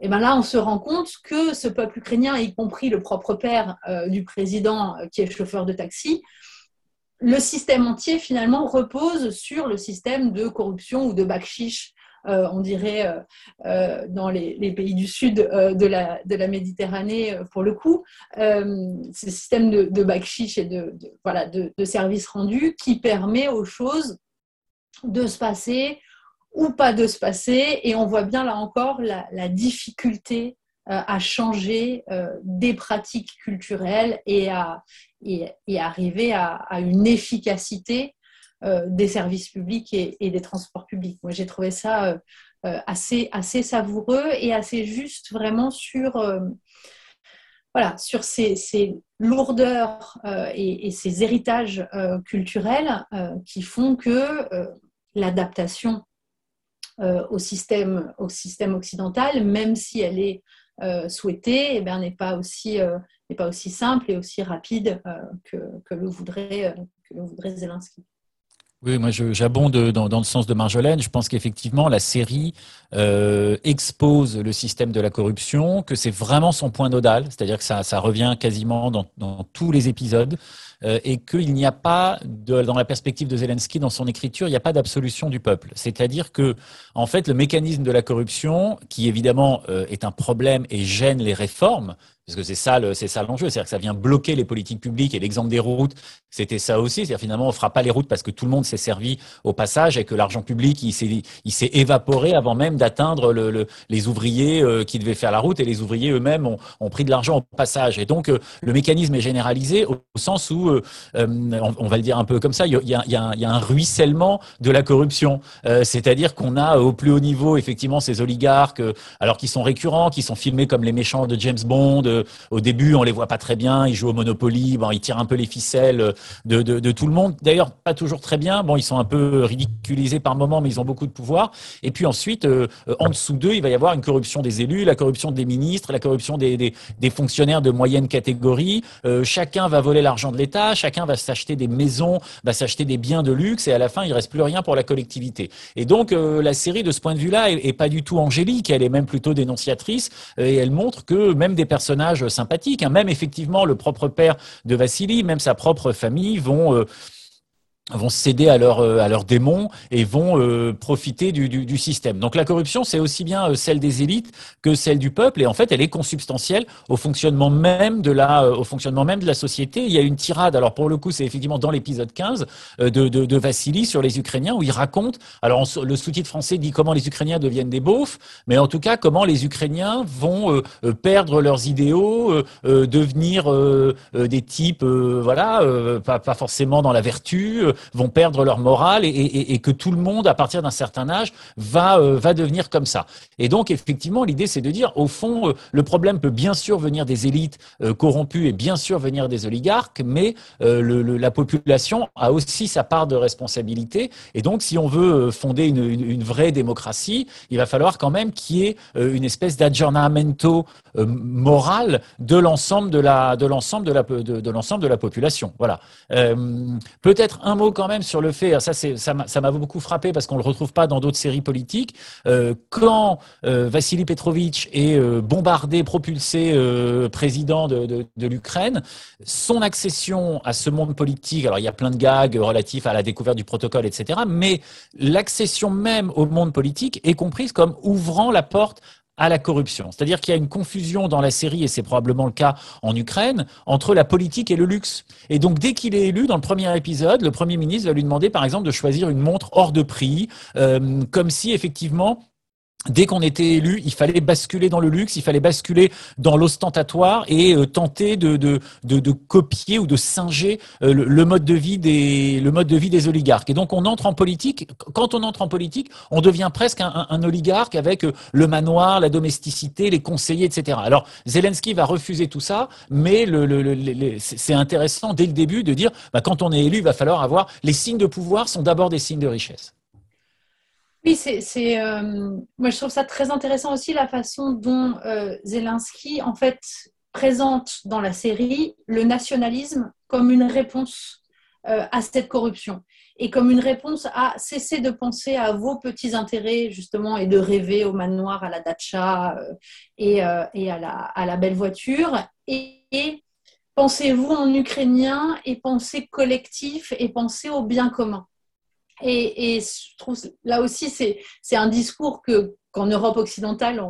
Et bien là, on se rend compte que ce peuple ukrainien, y compris le propre père du président qui est chauffeur de taxi, le système entier finalement repose sur le système de corruption ou de bakchiche euh, on dirait, euh, euh, dans les, pays du sud de, la, Méditerranée, pour le coup, ce système de, de et de, voilà, services rendus qui permet aux choses de se passer ou pas de se passer. Et on voit bien là encore la, difficulté à changer des pratiques culturelles et à, arriver à, une efficacité euh, des services publics et, des transports publics. Moi, j'ai trouvé ça euh, euh, assez, assez savoureux et assez juste vraiment sur, voilà, sur ces, lourdeurs et, ces héritages culturels qui font que l'adaptation au, système, au système occidental, même si elle est souhaitée, eh n'est pas, aussi, pas aussi simple et aussi rapide que, que, le voudrait, que le voudrait Zelensky. Oui, moi j'abonde dans, dans, le sens de Marjolaine. Je pense qu'effectivement la série euh, expose le système de la corruption, que c'est vraiment son point nodal, c'est-à-dire que ça, revient quasiment dans, tous les épisodes, euh, et qu'il n'y a pas, de, dans la perspective de Zelensky, dans son écriture, il n'y a pas d'absolution du peuple. C'est-à-dire que, en fait, le mécanisme de la corruption, qui évidemment euh, est un problème et gêne les réformes, parce que c'est ça, c'est ça l'enjeu, c'est-à-dire que ça vient bloquer les politiques publiques. Et l'exemple des routes, c'était ça aussi. C'est-à-dire finalement, on fera pas les routes parce que tout le monde s'est servi au passage et que l'argent public, il s'est, il s'est évaporé avant même d'atteindre le, les ouvriers euh, qui devaient faire la route et les ouvriers eux-mêmes ont, ont, pris de l'argent au passage. Et donc, euh, le mécanisme est généralisé au, sens où, euh, on, va le dire un peu comme ça, il y a, y a, il y a un ruissellement de la corruption. c'est-à-dire qu'on a au plus haut niveau, effectivement, ces oligarques, alors qui sont récurrents, qui sont filmés comme les méchants de James Bond, au début, on les voit pas très bien. Ils jouent au Monopoly. Bon, ils tirent un peu les ficelles de, tout le monde. D'ailleurs, pas toujours très bien. Bon, ils sont un peu ridiculisés par moments, mais ils ont beaucoup de pouvoir. Et puis ensuite, euh, en dessous d'eux, il va y avoir une corruption des élus, la corruption des ministres, la corruption des, fonctionnaires de moyenne catégorie. Euh, chacun va voler l'argent de l'État. Chacun va s'acheter des maisons, va s'acheter des biens de luxe. Et à la fin, il reste plus rien pour la collectivité. Et donc, euh, la série, de ce point de vue-là, est, est, pas du tout angélique. Elle est même plutôt dénonciatrice. et elle montre que même des personnages sympathique. Hein. Même effectivement, le propre père de Vassili, même sa propre famille vont euh, vont céder à leurs euh, à leurs démons et vont euh, profiter du, du, système. Donc la corruption, c'est aussi bien euh, celle des élites que celle du peuple, et en fait, elle est consubstantielle au fonctionnement même de la au fonctionnement même de la société. Il y a une tirade. Alors pour le coup, c'est effectivement dans l'épisode 15 de, de, de Vassili sur les Ukrainiens où il raconte. Alors le sous-titre français dit comment les Ukrainiens deviennent des beaufs, mais en tout cas comment les Ukrainiens vont perdre leurs idéaux, devenir des types, voilà, pas, pas forcément dans la vertu vont perdre leur morale et, que tout le monde, à partir d'un certain âge, va, euh, va devenir comme ça. Et donc, effectivement, l'idée, c'est de dire, au fond, euh, le problème peut bien sûr venir des élites euh, corrompues et bien sûr venir des oligarques, mais la population a aussi sa part de responsabilité. Et donc, si on veut fonder une, vraie démocratie, il va falloir quand même qu'il y ait une espèce d'aggiornamento moral de l'ensemble de la de l'ensemble de la de, l'ensemble de la population. Voilà. Peut-être un mot quand même sur le fait, ça c'est ça m'a beaucoup frappé parce qu'on le retrouve pas dans d'autres séries politiques. Euh, quand euh, Vassili Petrovitch est euh, bombardé, propulsé euh, président de, de, de l'Ukraine, son accession à ce monde politique, alors il y a plein de gags relatifs à la découverte du protocole, etc. Mais l'accession même au monde politique est comprise comme ouvrant la porte à la corruption. C'est-à-dire qu'il y a une confusion dans la série, et c'est probablement le cas en Ukraine, entre la politique et le luxe. Et donc, dès qu'il est élu, dans le premier épisode, le Premier ministre va lui demander, par exemple, de choisir une montre hors de prix, euh, comme si, effectivement, Dès qu'on était élu, il fallait basculer dans le luxe, il fallait basculer dans l'ostentatoire et euh, tenter de, copier ou de singer euh, le, mode de vie des, oligarques. Et donc on entre en politique. Quand on entre en politique, on devient presque un, oligarque avec euh, le manoir, la domesticité, les conseillers, etc. Alors Zelensky va refuser tout ça, mais le, le, c'est intéressant dès le début de dire, bah, quand on est élu, il va falloir avoir les signes de pouvoir sont d'abord des signes de richesse. Oui, c'est, euh, moi je trouve ça très intéressant aussi la façon dont euh, Zelensky en fait présente dans la série le nationalisme comme une réponse euh, à cette corruption et comme une réponse à cesser de penser à vos petits intérêts justement et de rêver au manoir, à la datcha euh, et, à, la, belle voiture et pensez-vous en ukrainien et pensez collectif et pensez au bien commun? Et, je trouve là aussi, c'est un discours que qu'en Europe occidentale,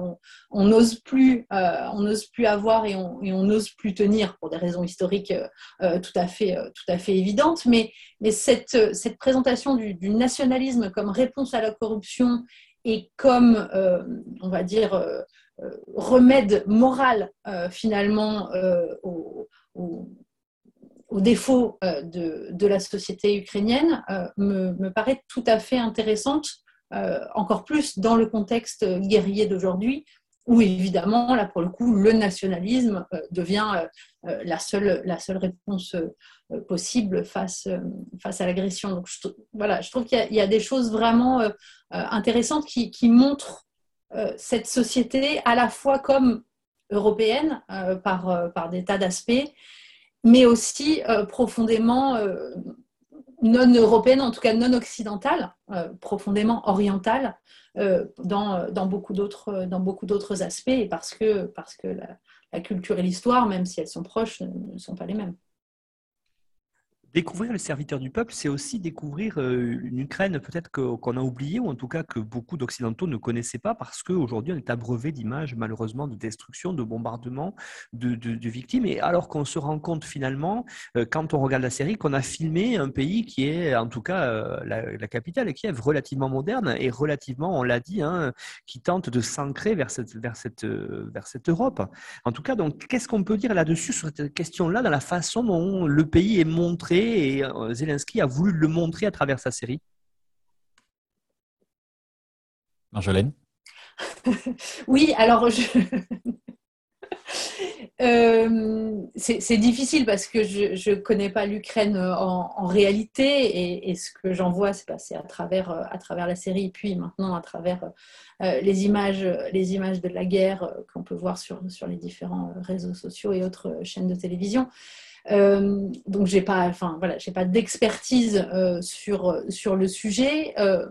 on n'ose plus, euh, on n'ose plus avoir et on n'ose plus tenir pour des raisons historiques euh, tout, à fait, euh, tout à fait évidentes. Mais, mais cette, cette présentation du, nationalisme comme réponse à la corruption et comme, euh, on va dire, euh, remède moral finalement au au défaut euh, de, la société ukrainienne euh, me, paraît tout à fait intéressante, euh, encore plus dans le contexte guerrier d'aujourd'hui, où évidemment, là pour le coup, le nationalisme devient la, seule, la seule réponse possible face, face à l'agression. Donc je, voilà, je trouve qu'il y, y, a des choses vraiment intéressantes qui, qui montrent cette société à la fois comme européenne par, par des tas d'aspects, mais aussi euh, profondément euh, non européenne, en tout cas non occidentale, euh, profondément orientale dans, beaucoup d'autres, aspects, parce que, parce que la culture et l'histoire, même si elles sont proches, ne sont pas les mêmes. Découvrir le serviteur du peuple, c'est aussi découvrir euh, une Ukraine peut-être qu'on a oubliée, ou en tout cas que beaucoup d'Occidentaux ne connaissaient pas, parce qu'aujourd'hui on est abreuvé d'images, malheureusement, de destruction, de bombardements, de, victimes. Et alors qu'on se rend compte finalement, euh, quand on regarde la série, qu'on a filmé un pays qui est, en tout cas, euh, la, capitale, Kiev, relativement moderne et relativement, on l'a dit, hein, qui tente de s'ancrer vers cette, vers, cette, vers cette Europe. En tout cas, donc, qu'est-ce qu'on peut dire là-dessus sur cette question-là, dans la façon dont le pays est montré et euh, Zelensky a voulu le montrer à travers sa série Marjolaine Oui, alors je... Euh, c'est difficile parce que je ne connais pas l'Ukraine en, réalité et, ce que j'en vois, c'est passé à travers, à travers la série, puis maintenant à travers euh, les, images, les images de la guerre qu'on peut voir sur, sur les différents réseaux sociaux et autres chaînes de télévision. Euh, donc j'ai pas, enfin voilà, j'ai pas d'expertise euh, sur sur le sujet. Euh,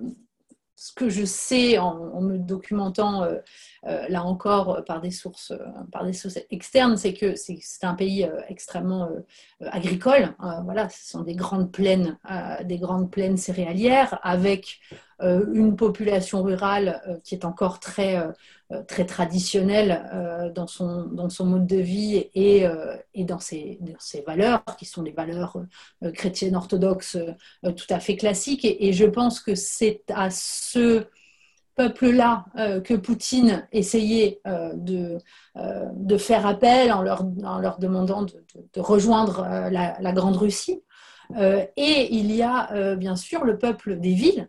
ce que je sais en, me documentant là encore par des sources par des sources externes, c'est que c'est un pays extrêmement agricole. voilà, ce sont des grandes plaines, des grandes plaines céréalières avec une population rurale qui est encore très euh, très traditionnel euh, dans, son, mode de vie et, euh, et dans, ses, ses, valeurs, qui sont des valeurs chrétiennes orthodoxes tout à fait classiques. Et, je pense que c'est à ce peuple-là que Poutine essayait de, de faire appel en leur, en leur demandant de, rejoindre la, Grande Russie. et il y a bien sûr le peuple des villes,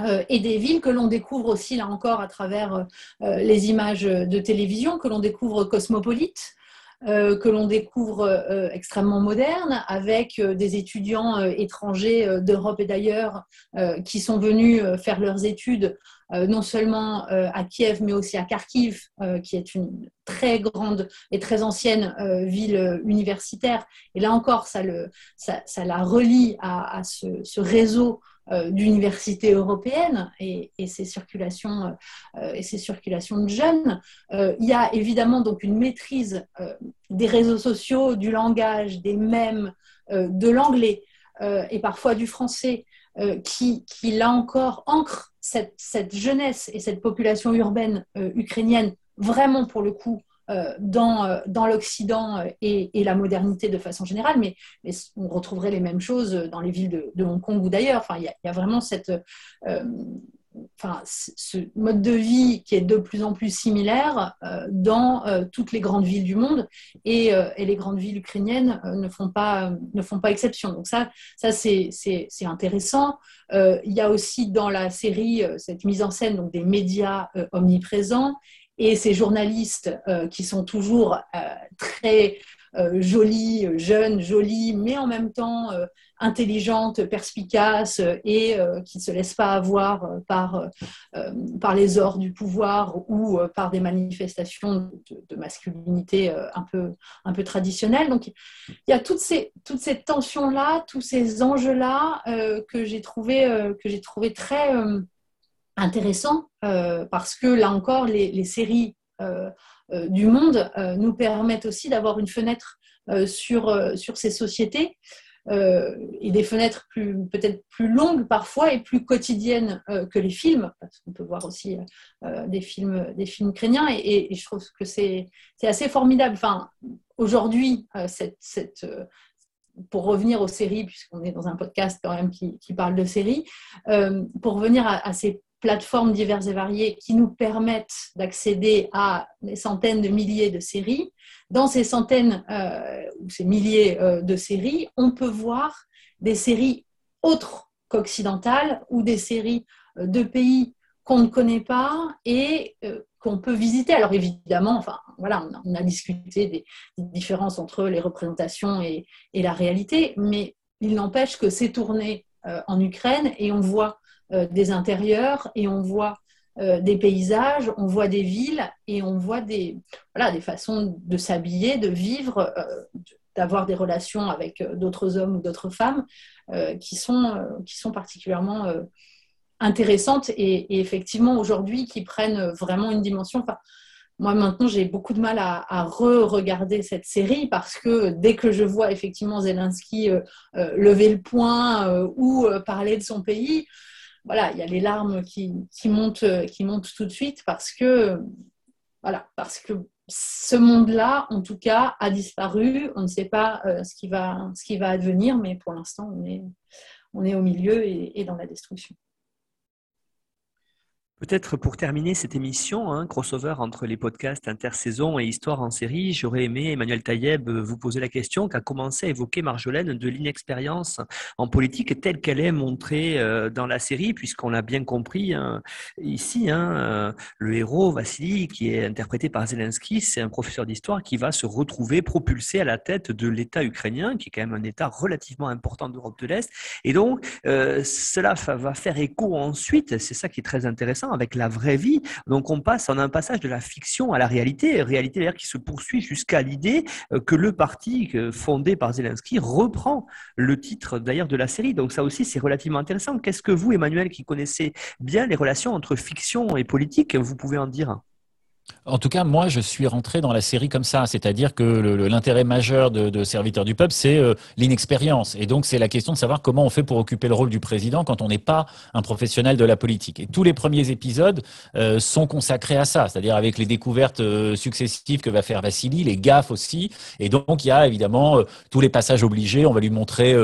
euh, et des villes que l'on découvre aussi, là encore, à travers euh, euh, les images de télévision, que l'on découvre cosmopolites, que l'on découvre extrêmement modernes, avec des étudiants étrangers d'Europe et d'ailleurs qui sont venus faire leurs études non seulement à Kiev, mais aussi à Kharkiv, qui est une très grande et très ancienne ville universitaire. Et là encore, ça, le, ça, ça la relie à, ce, réseau euh, d'universités européennes et, ces circulations euh, et ces circulations de jeunes. Euh, il y a évidemment donc une maîtrise des réseaux sociaux, du langage, des mèmes, de l'anglais et parfois du français, qui, qui là encore ancre cette, cette, jeunesse et cette population urbaine ukrainienne vraiment pour le coup euh, dans, euh, dans l'Occident euh, et, la modernité de façon générale, mais, on retrouverait les mêmes choses dans les villes de, Hong Kong ou d'ailleurs. Enfin, il y, a vraiment cette, enfin, ce mode de vie qui est de plus en plus similaire dans toutes les grandes villes du monde et, et les grandes villes ukrainiennes ne, font pas, ne font pas exception. Donc ça, ça c'est intéressant. il y a aussi dans la série cette mise en scène donc, des médias omniprésents et ces journalistes euh, qui sont toujours euh, très euh, jolis, jeunes, jolis, mais en même temps intelligentes, perspicaces et qui ne se laissent pas avoir par, par les ors du pouvoir ou par des manifestations de, masculinité un, peu, un peu traditionnelles. Donc il y a toutes ces, toutes ces tensions-là, tous ces enjeux-là que j'ai trouvé, que trouvé très intéressant euh, parce que là encore, les, séries euh, euh, du monde nous permettent aussi d'avoir une fenêtre sur, sur ces sociétés et des fenêtres peut-être plus longues parfois et plus quotidiennes que les films, parce qu'on peut voir aussi des, films, des films et, je trouve que c'est assez formidable. Enfin, aujourd'hui, cette, cette pour revenir aux séries, puisqu'on est dans un podcast quand même qui, qui parle de séries, pour revenir à, ces plateformes diverses et variées qui nous permettent d'accéder à des centaines de milliers de séries. Dans ces centaines euh, ou ces milliers euh, de séries, on peut voir des séries autres qu'occidentales ou des séries euh, de pays qu'on ne connaît pas et qu'on peut visiter. Alors évidemment, enfin voilà, on a, discuté des, différences entre les représentations et, et la réalité, mais il n'empêche que c'est tourné en Ukraine et on voit des intérieurs et on voit euh, des paysages, on voit des villes et on voit des, voilà, des façons de s'habiller, de vivre, euh, d'avoir des relations avec d'autres hommes ou d'autres femmes qui, sont, qui sont particulièrement intéressantes et, effectivement aujourd'hui qui prennent vraiment une dimension. moi maintenant j'ai beaucoup de mal à, re-regarder cette série parce que dès que je vois effectivement Zelensky lever le poing ou parler de son pays, voilà, il y a les larmes qui, montent, qui montent tout de suite parce que, ce monde-là, en tout cas, a disparu. On ne sait pas ce, qui va, ce qui va advenir, mais pour l'instant, on est, on est au milieu et dans la destruction. Peut-être pour terminer cette émission, hein, crossover entre les podcasts intersaison et histoire en série, j'aurais aimé, Emmanuel Taïeb, vous poser la question qu'a commencé à évoquer Marjolaine de l'inexpérience en politique telle qu'elle est montrée euh, dans la série, puisqu'on l'a bien compris hein, ici, hein, euh, le héros Vassili, qui est interprété par Zelensky, c'est un professeur d'histoire qui va se retrouver propulsé à la tête de l'État ukrainien, qui est quand même un État relativement important d'Europe de l'Est. Et donc, euh, cela va faire écho ensuite, c'est ça qui est très intéressant, avec la vraie vie. Donc on passe en un passage de la fiction à la réalité, réalité d'ailleurs qui se poursuit jusqu'à l'idée euh, que le parti fondé par Zelensky reprend le titre d'ailleurs de la série. Donc ça aussi c'est relativement intéressant. Qu'est-ce que vous, Emmanuel, qui connaissez bien les relations entre fiction et politique, vous pouvez en dire en tout cas, moi, je suis rentré dans la série comme ça, c'est-à-dire que l'intérêt majeur de, de Serviteur du peuple, c'est euh, l'inexpérience, et donc c'est la question de savoir comment on fait pour occuper le rôle du président quand on n'est pas un professionnel de la politique. Et tous les premiers épisodes euh, sont consacrés à ça, c'est-à-dire avec les découvertes euh, successives que va faire Vassili, les gaffes aussi, et donc il y a évidemment tous les passages obligés. On va lui montrer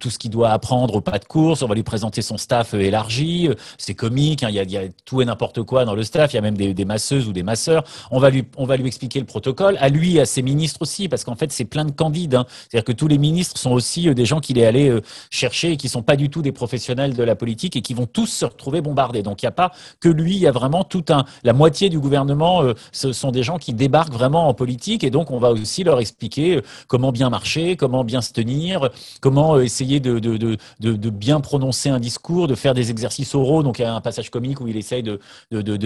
tout ce qu'il doit apprendre au pas de course, on va lui présenter son staff élargi. C'est comique, hein, il, y a, tout et n'importe quoi dans le staff. Il y a même des, des masseuses ou des masseurs on va lui, expliquer le protocole, à lui, à ses ministres aussi, parce qu'en fait, c'est plein de candides. Hein. C'est-à-dire que tous les ministres sont aussi euh, des gens qu'il est allé euh, chercher et qui sont pas du tout des professionnels de la politique et qui vont tous se retrouver bombardés. Donc, il n'y a pas que lui, il y a vraiment tout un, la moitié du gouvernement, euh, ce sont des gens qui débarquent vraiment en politique et donc on va aussi leur expliquer comment bien marcher, comment bien se tenir, comment essayer de, bien prononcer un discours, de faire des exercices oraux. Donc, il y a un passage comique où il essaye de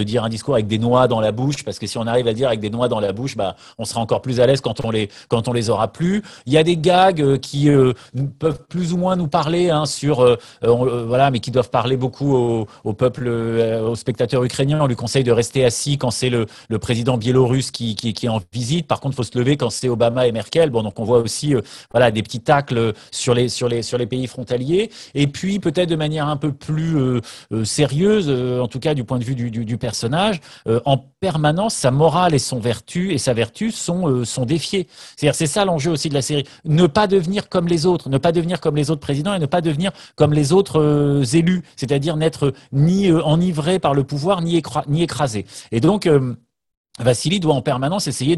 dire un discours avec des noix dans la bouche parce que si on arrive à dire avec des noix dans la bouche, bah, on sera encore plus à l'aise quand on les quand on les aura plus. Il y a des gags euh, qui euh, peuvent plus ou moins nous parler hein, sur euh, voilà, mais qui doivent parler beaucoup au, peuple, aux spectateurs ukrainiens. On lui conseille de rester assis quand c'est le, président biélorusse qui, est en visite. Par contre, faut se lever quand c'est Obama et Merkel. Bon, donc on voit aussi voilà des petits tacles sur les sur les sur les pays frontaliers. Et puis peut-être de manière un peu plus sérieuse, en tout cas du point de vue du, du personnage, en permanence sa morale et son vertu et sa vertu sont euh, sont défiés. C'est-à-dire c'est ça l'enjeu aussi de la série, ne pas devenir comme les autres, ne pas devenir comme les autres présidents et ne pas devenir comme les autres euh, élus, c'est-à-dire n'être ni euh, enivré par le pouvoir ni, ni écrasé. Et donc Vassili doit en permanence essayer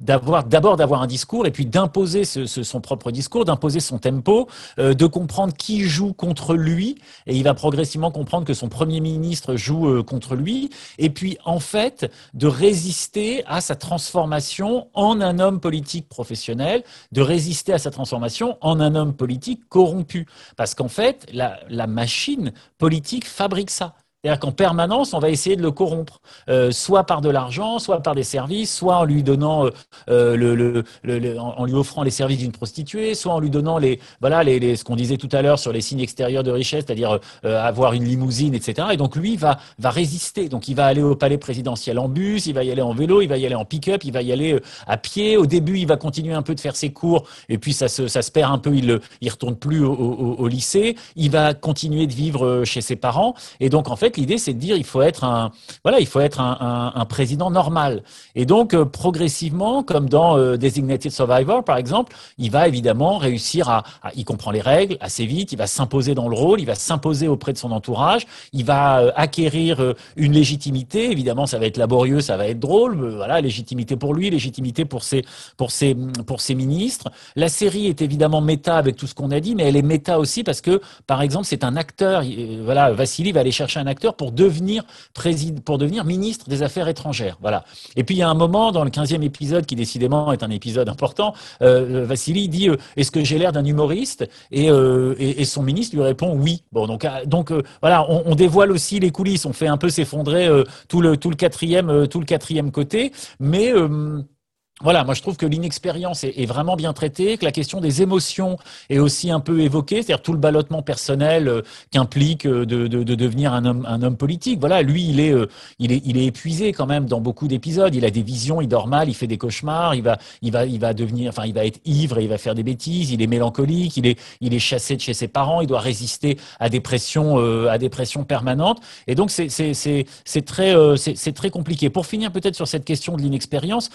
d'avoir d'abord d'avoir un discours et puis d'imposer son propre discours, d'imposer son tempo, euh, de comprendre qui joue contre lui et il va progressivement comprendre que son premier ministre joue euh, contre lui et puis en fait de résister à sa transformation en un homme politique professionnel, de résister à sa transformation en un homme politique corrompu parce qu'en fait la machine politique fabrique ça. C'est-à-dire qu'en permanence, on va essayer de le corrompre, euh, soit par de l'argent, soit par des services, soit en lui donnant, euh, euh le, le, le, en lui offrant les services d'une prostituée, soit en lui donnant les, voilà, les, les ce qu'on disait tout à l'heure sur les signes extérieurs de richesse, c'est-à-dire euh, avoir une limousine, etc. Et donc lui va va résister. Donc il va aller au palais présidentiel en bus, il va y aller en vélo, il va y aller en pick-up, il va y aller à pied. Au début, il va continuer un peu de faire ses cours, et puis ça se ça se perd un peu. Il il retourne plus au, au, au lycée. Il va continuer de vivre chez ses parents, et donc en fait l'idée, c'est de dire il faut être un voilà, il faut être un, président normal. Et donc euh, progressivement, comme dans euh, Designated Survivor par exemple, il va évidemment réussir à, il comprend les règles assez vite, il va s'imposer dans le rôle, il va s'imposer auprès de son entourage, il va euh, acquérir une légitimité. Évidemment, ça va être laborieux, ça va être drôle. voilà, légitimité pour lui, légitimité pour ses pour ses pour ses ministres. La série est évidemment méta avec tout ce qu'on a dit, mais elle est méta aussi parce que par exemple, c'est un acteur. Voilà, Vassili va aller chercher un acteur pour devenir président, pour devenir ministre des Affaires étrangères. Voilà. Et puis il y a un moment dans le 15e épisode qui décidément est un épisode important, euh, Vassili dit euh, est-ce que j'ai l'air d'un humoriste? Euh, et, et, son ministre lui répond oui. Bon donc donc euh, voilà, on, on, dévoile aussi les coulisses, on fait un peu s'effondrer tout le tout le quatrième tout le quatrième côté, mais voilà, moi je trouve que l'inexpérience est, vraiment bien traitée, que la question des émotions est aussi un peu évoquée, c'est-à-dire tout le ballottement personnel euh, qu'implique euh, de, devenir un homme, un homme politique. Voilà, lui il est, euh, il est, il est épuisé quand même dans beaucoup d'épisodes. Il a des visions, il dort mal, il fait des cauchemars, il va, il va, il va devenir, enfin il va être ivre et il va faire des bêtises. Il est mélancolique, il est, il est chassé de chez ses parents, il doit résister à des pressions, à des pressions permanentes. Et donc c'est, c'est, c'est, c'est très, c'est, très compliqué. Pour finir peut-être sur cette question de l'inexpérience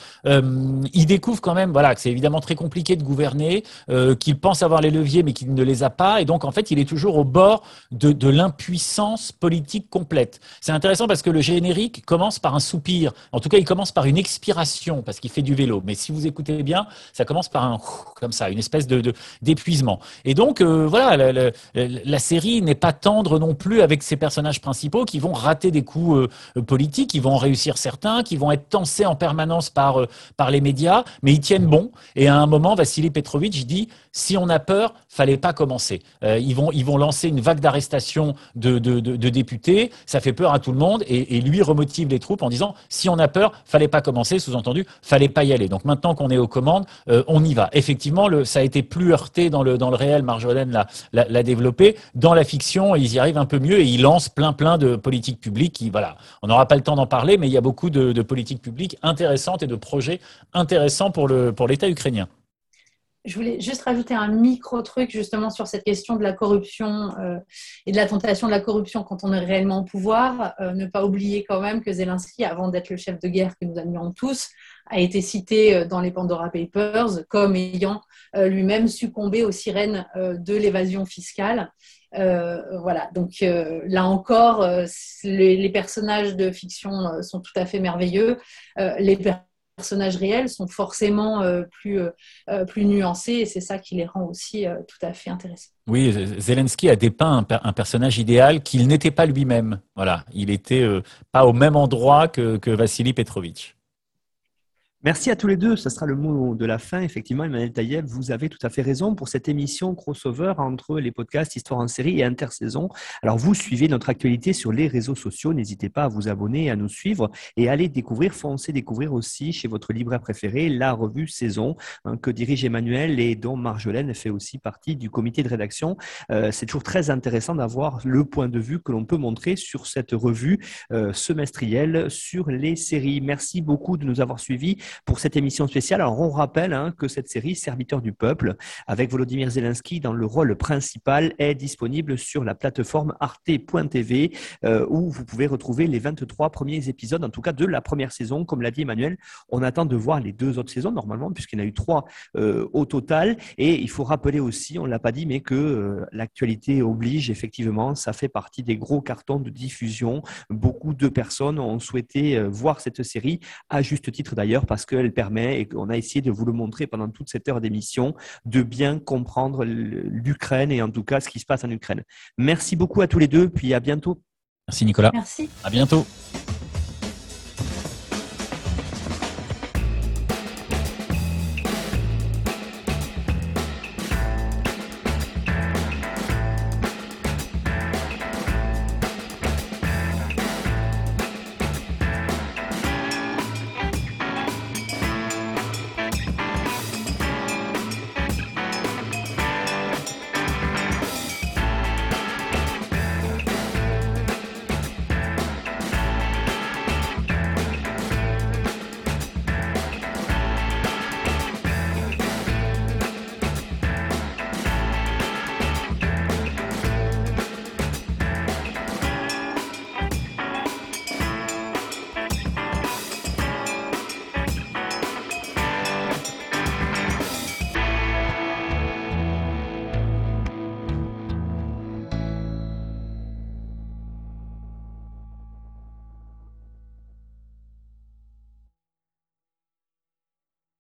il découvre quand même voilà, que c'est évidemment très compliqué de gouverner, euh, qu'il pense avoir les leviers mais qu'il ne les a pas. Et donc, en fait, il est toujours au bord de, l'impuissance politique complète. C'est intéressant parce que le générique commence par un soupir. En tout cas, il commence par une expiration parce qu'il fait du vélo. Mais si vous écoutez bien, ça commence par un comme ça, une espèce de d'épuisement. Et donc, euh, voilà, la, série n'est pas tendre non plus avec ses personnages principaux qui vont rater des coups euh, politiques, qui vont en réussir certains, qui vont être tensés en permanence par les médias, mais ils tiennent bon. Et à un moment, Vassili Petrovitch dit si on a peur, fallait pas commencer. Euh, ils vont ils vont lancer une vague d'arrestations de, de, députés. Ça fait peur à tout le monde et, lui remotive les troupes en disant si on a peur, fallait pas commencer. Sous-entendu, fallait pas y aller. Donc maintenant qu'on est aux commandes, euh, on y va. Effectivement, le, ça a été plus heurté dans le dans le réel. Marjolaine l'a l'a développé. Dans la fiction, ils y arrivent un peu mieux et ils lancent plein plein de politiques publiques. Qui voilà, on n'aura pas le temps d'en parler, mais il y a beaucoup de, de politiques publiques intéressantes et de projets intéressant pour l'État pour ukrainien. Je voulais juste rajouter un micro truc justement sur cette question de la corruption euh, et de la tentation de la corruption quand on est réellement au pouvoir. Euh, ne pas oublier quand même que Zelensky, avant d'être le chef de guerre que nous admirons tous, a été cité euh, dans les Pandora Papers comme ayant lui-même succombé aux sirènes de l'évasion fiscale. voilà, donc là encore, les, les, personnages de fiction sont tout à fait merveilleux. les personnages réels sont forcément euh, plus, euh, euh, plus nuancés et c'est ça qui les rend aussi tout à fait intéressants. Oui, Zelensky a dépeint un, personnage idéal qu'il n'était pas lui-même. Voilà, il était pas au même endroit que, que Vassili Petrovitch. Merci à tous les deux. Ce sera le mot de la fin. Effectivement, Emmanuel Taïeb, vous avez tout à fait raison pour cette émission crossover entre les podcasts Histoire en série et Intersaison. Alors, vous suivez notre actualité sur les réseaux sociaux. N'hésitez pas à vous abonner, à nous suivre et à aller découvrir, foncez découvrir aussi chez votre libraire préféré la revue Saison hein, que dirige Emmanuel et dont Marjolaine fait aussi partie du comité de rédaction. Euh, c'est toujours très intéressant d'avoir le point de vue que l'on peut montrer sur cette revue euh, semestrielle sur les séries. Merci beaucoup de nous avoir suivis pour cette émission spéciale. Alors, on rappelle hein, que cette série Serviteur du peuple, avec Volodymyr Zelensky dans le rôle principal, est disponible sur la plateforme arte.tv euh, où vous pouvez retrouver les 23 premiers épisodes, en tout cas de la première saison. Comme l'a dit Emmanuel, on attend de voir les deux autres saisons normalement, puisqu'il y en a eu trois euh, au total. Et il faut rappeler aussi, on ne l'a pas dit, mais que euh, l'actualité oblige, effectivement, ça fait partie des gros cartons de diffusion. Beaucoup de personnes ont souhaité voir cette série, à juste titre d'ailleurs, parce parce qu'elle permet, et qu'on a essayé de vous le montrer pendant toute cette heure d'émission, de bien comprendre l'Ukraine et en tout cas ce qui se passe en Ukraine. Merci beaucoup à tous les deux, puis à bientôt. Merci Nicolas. Merci. À bientôt.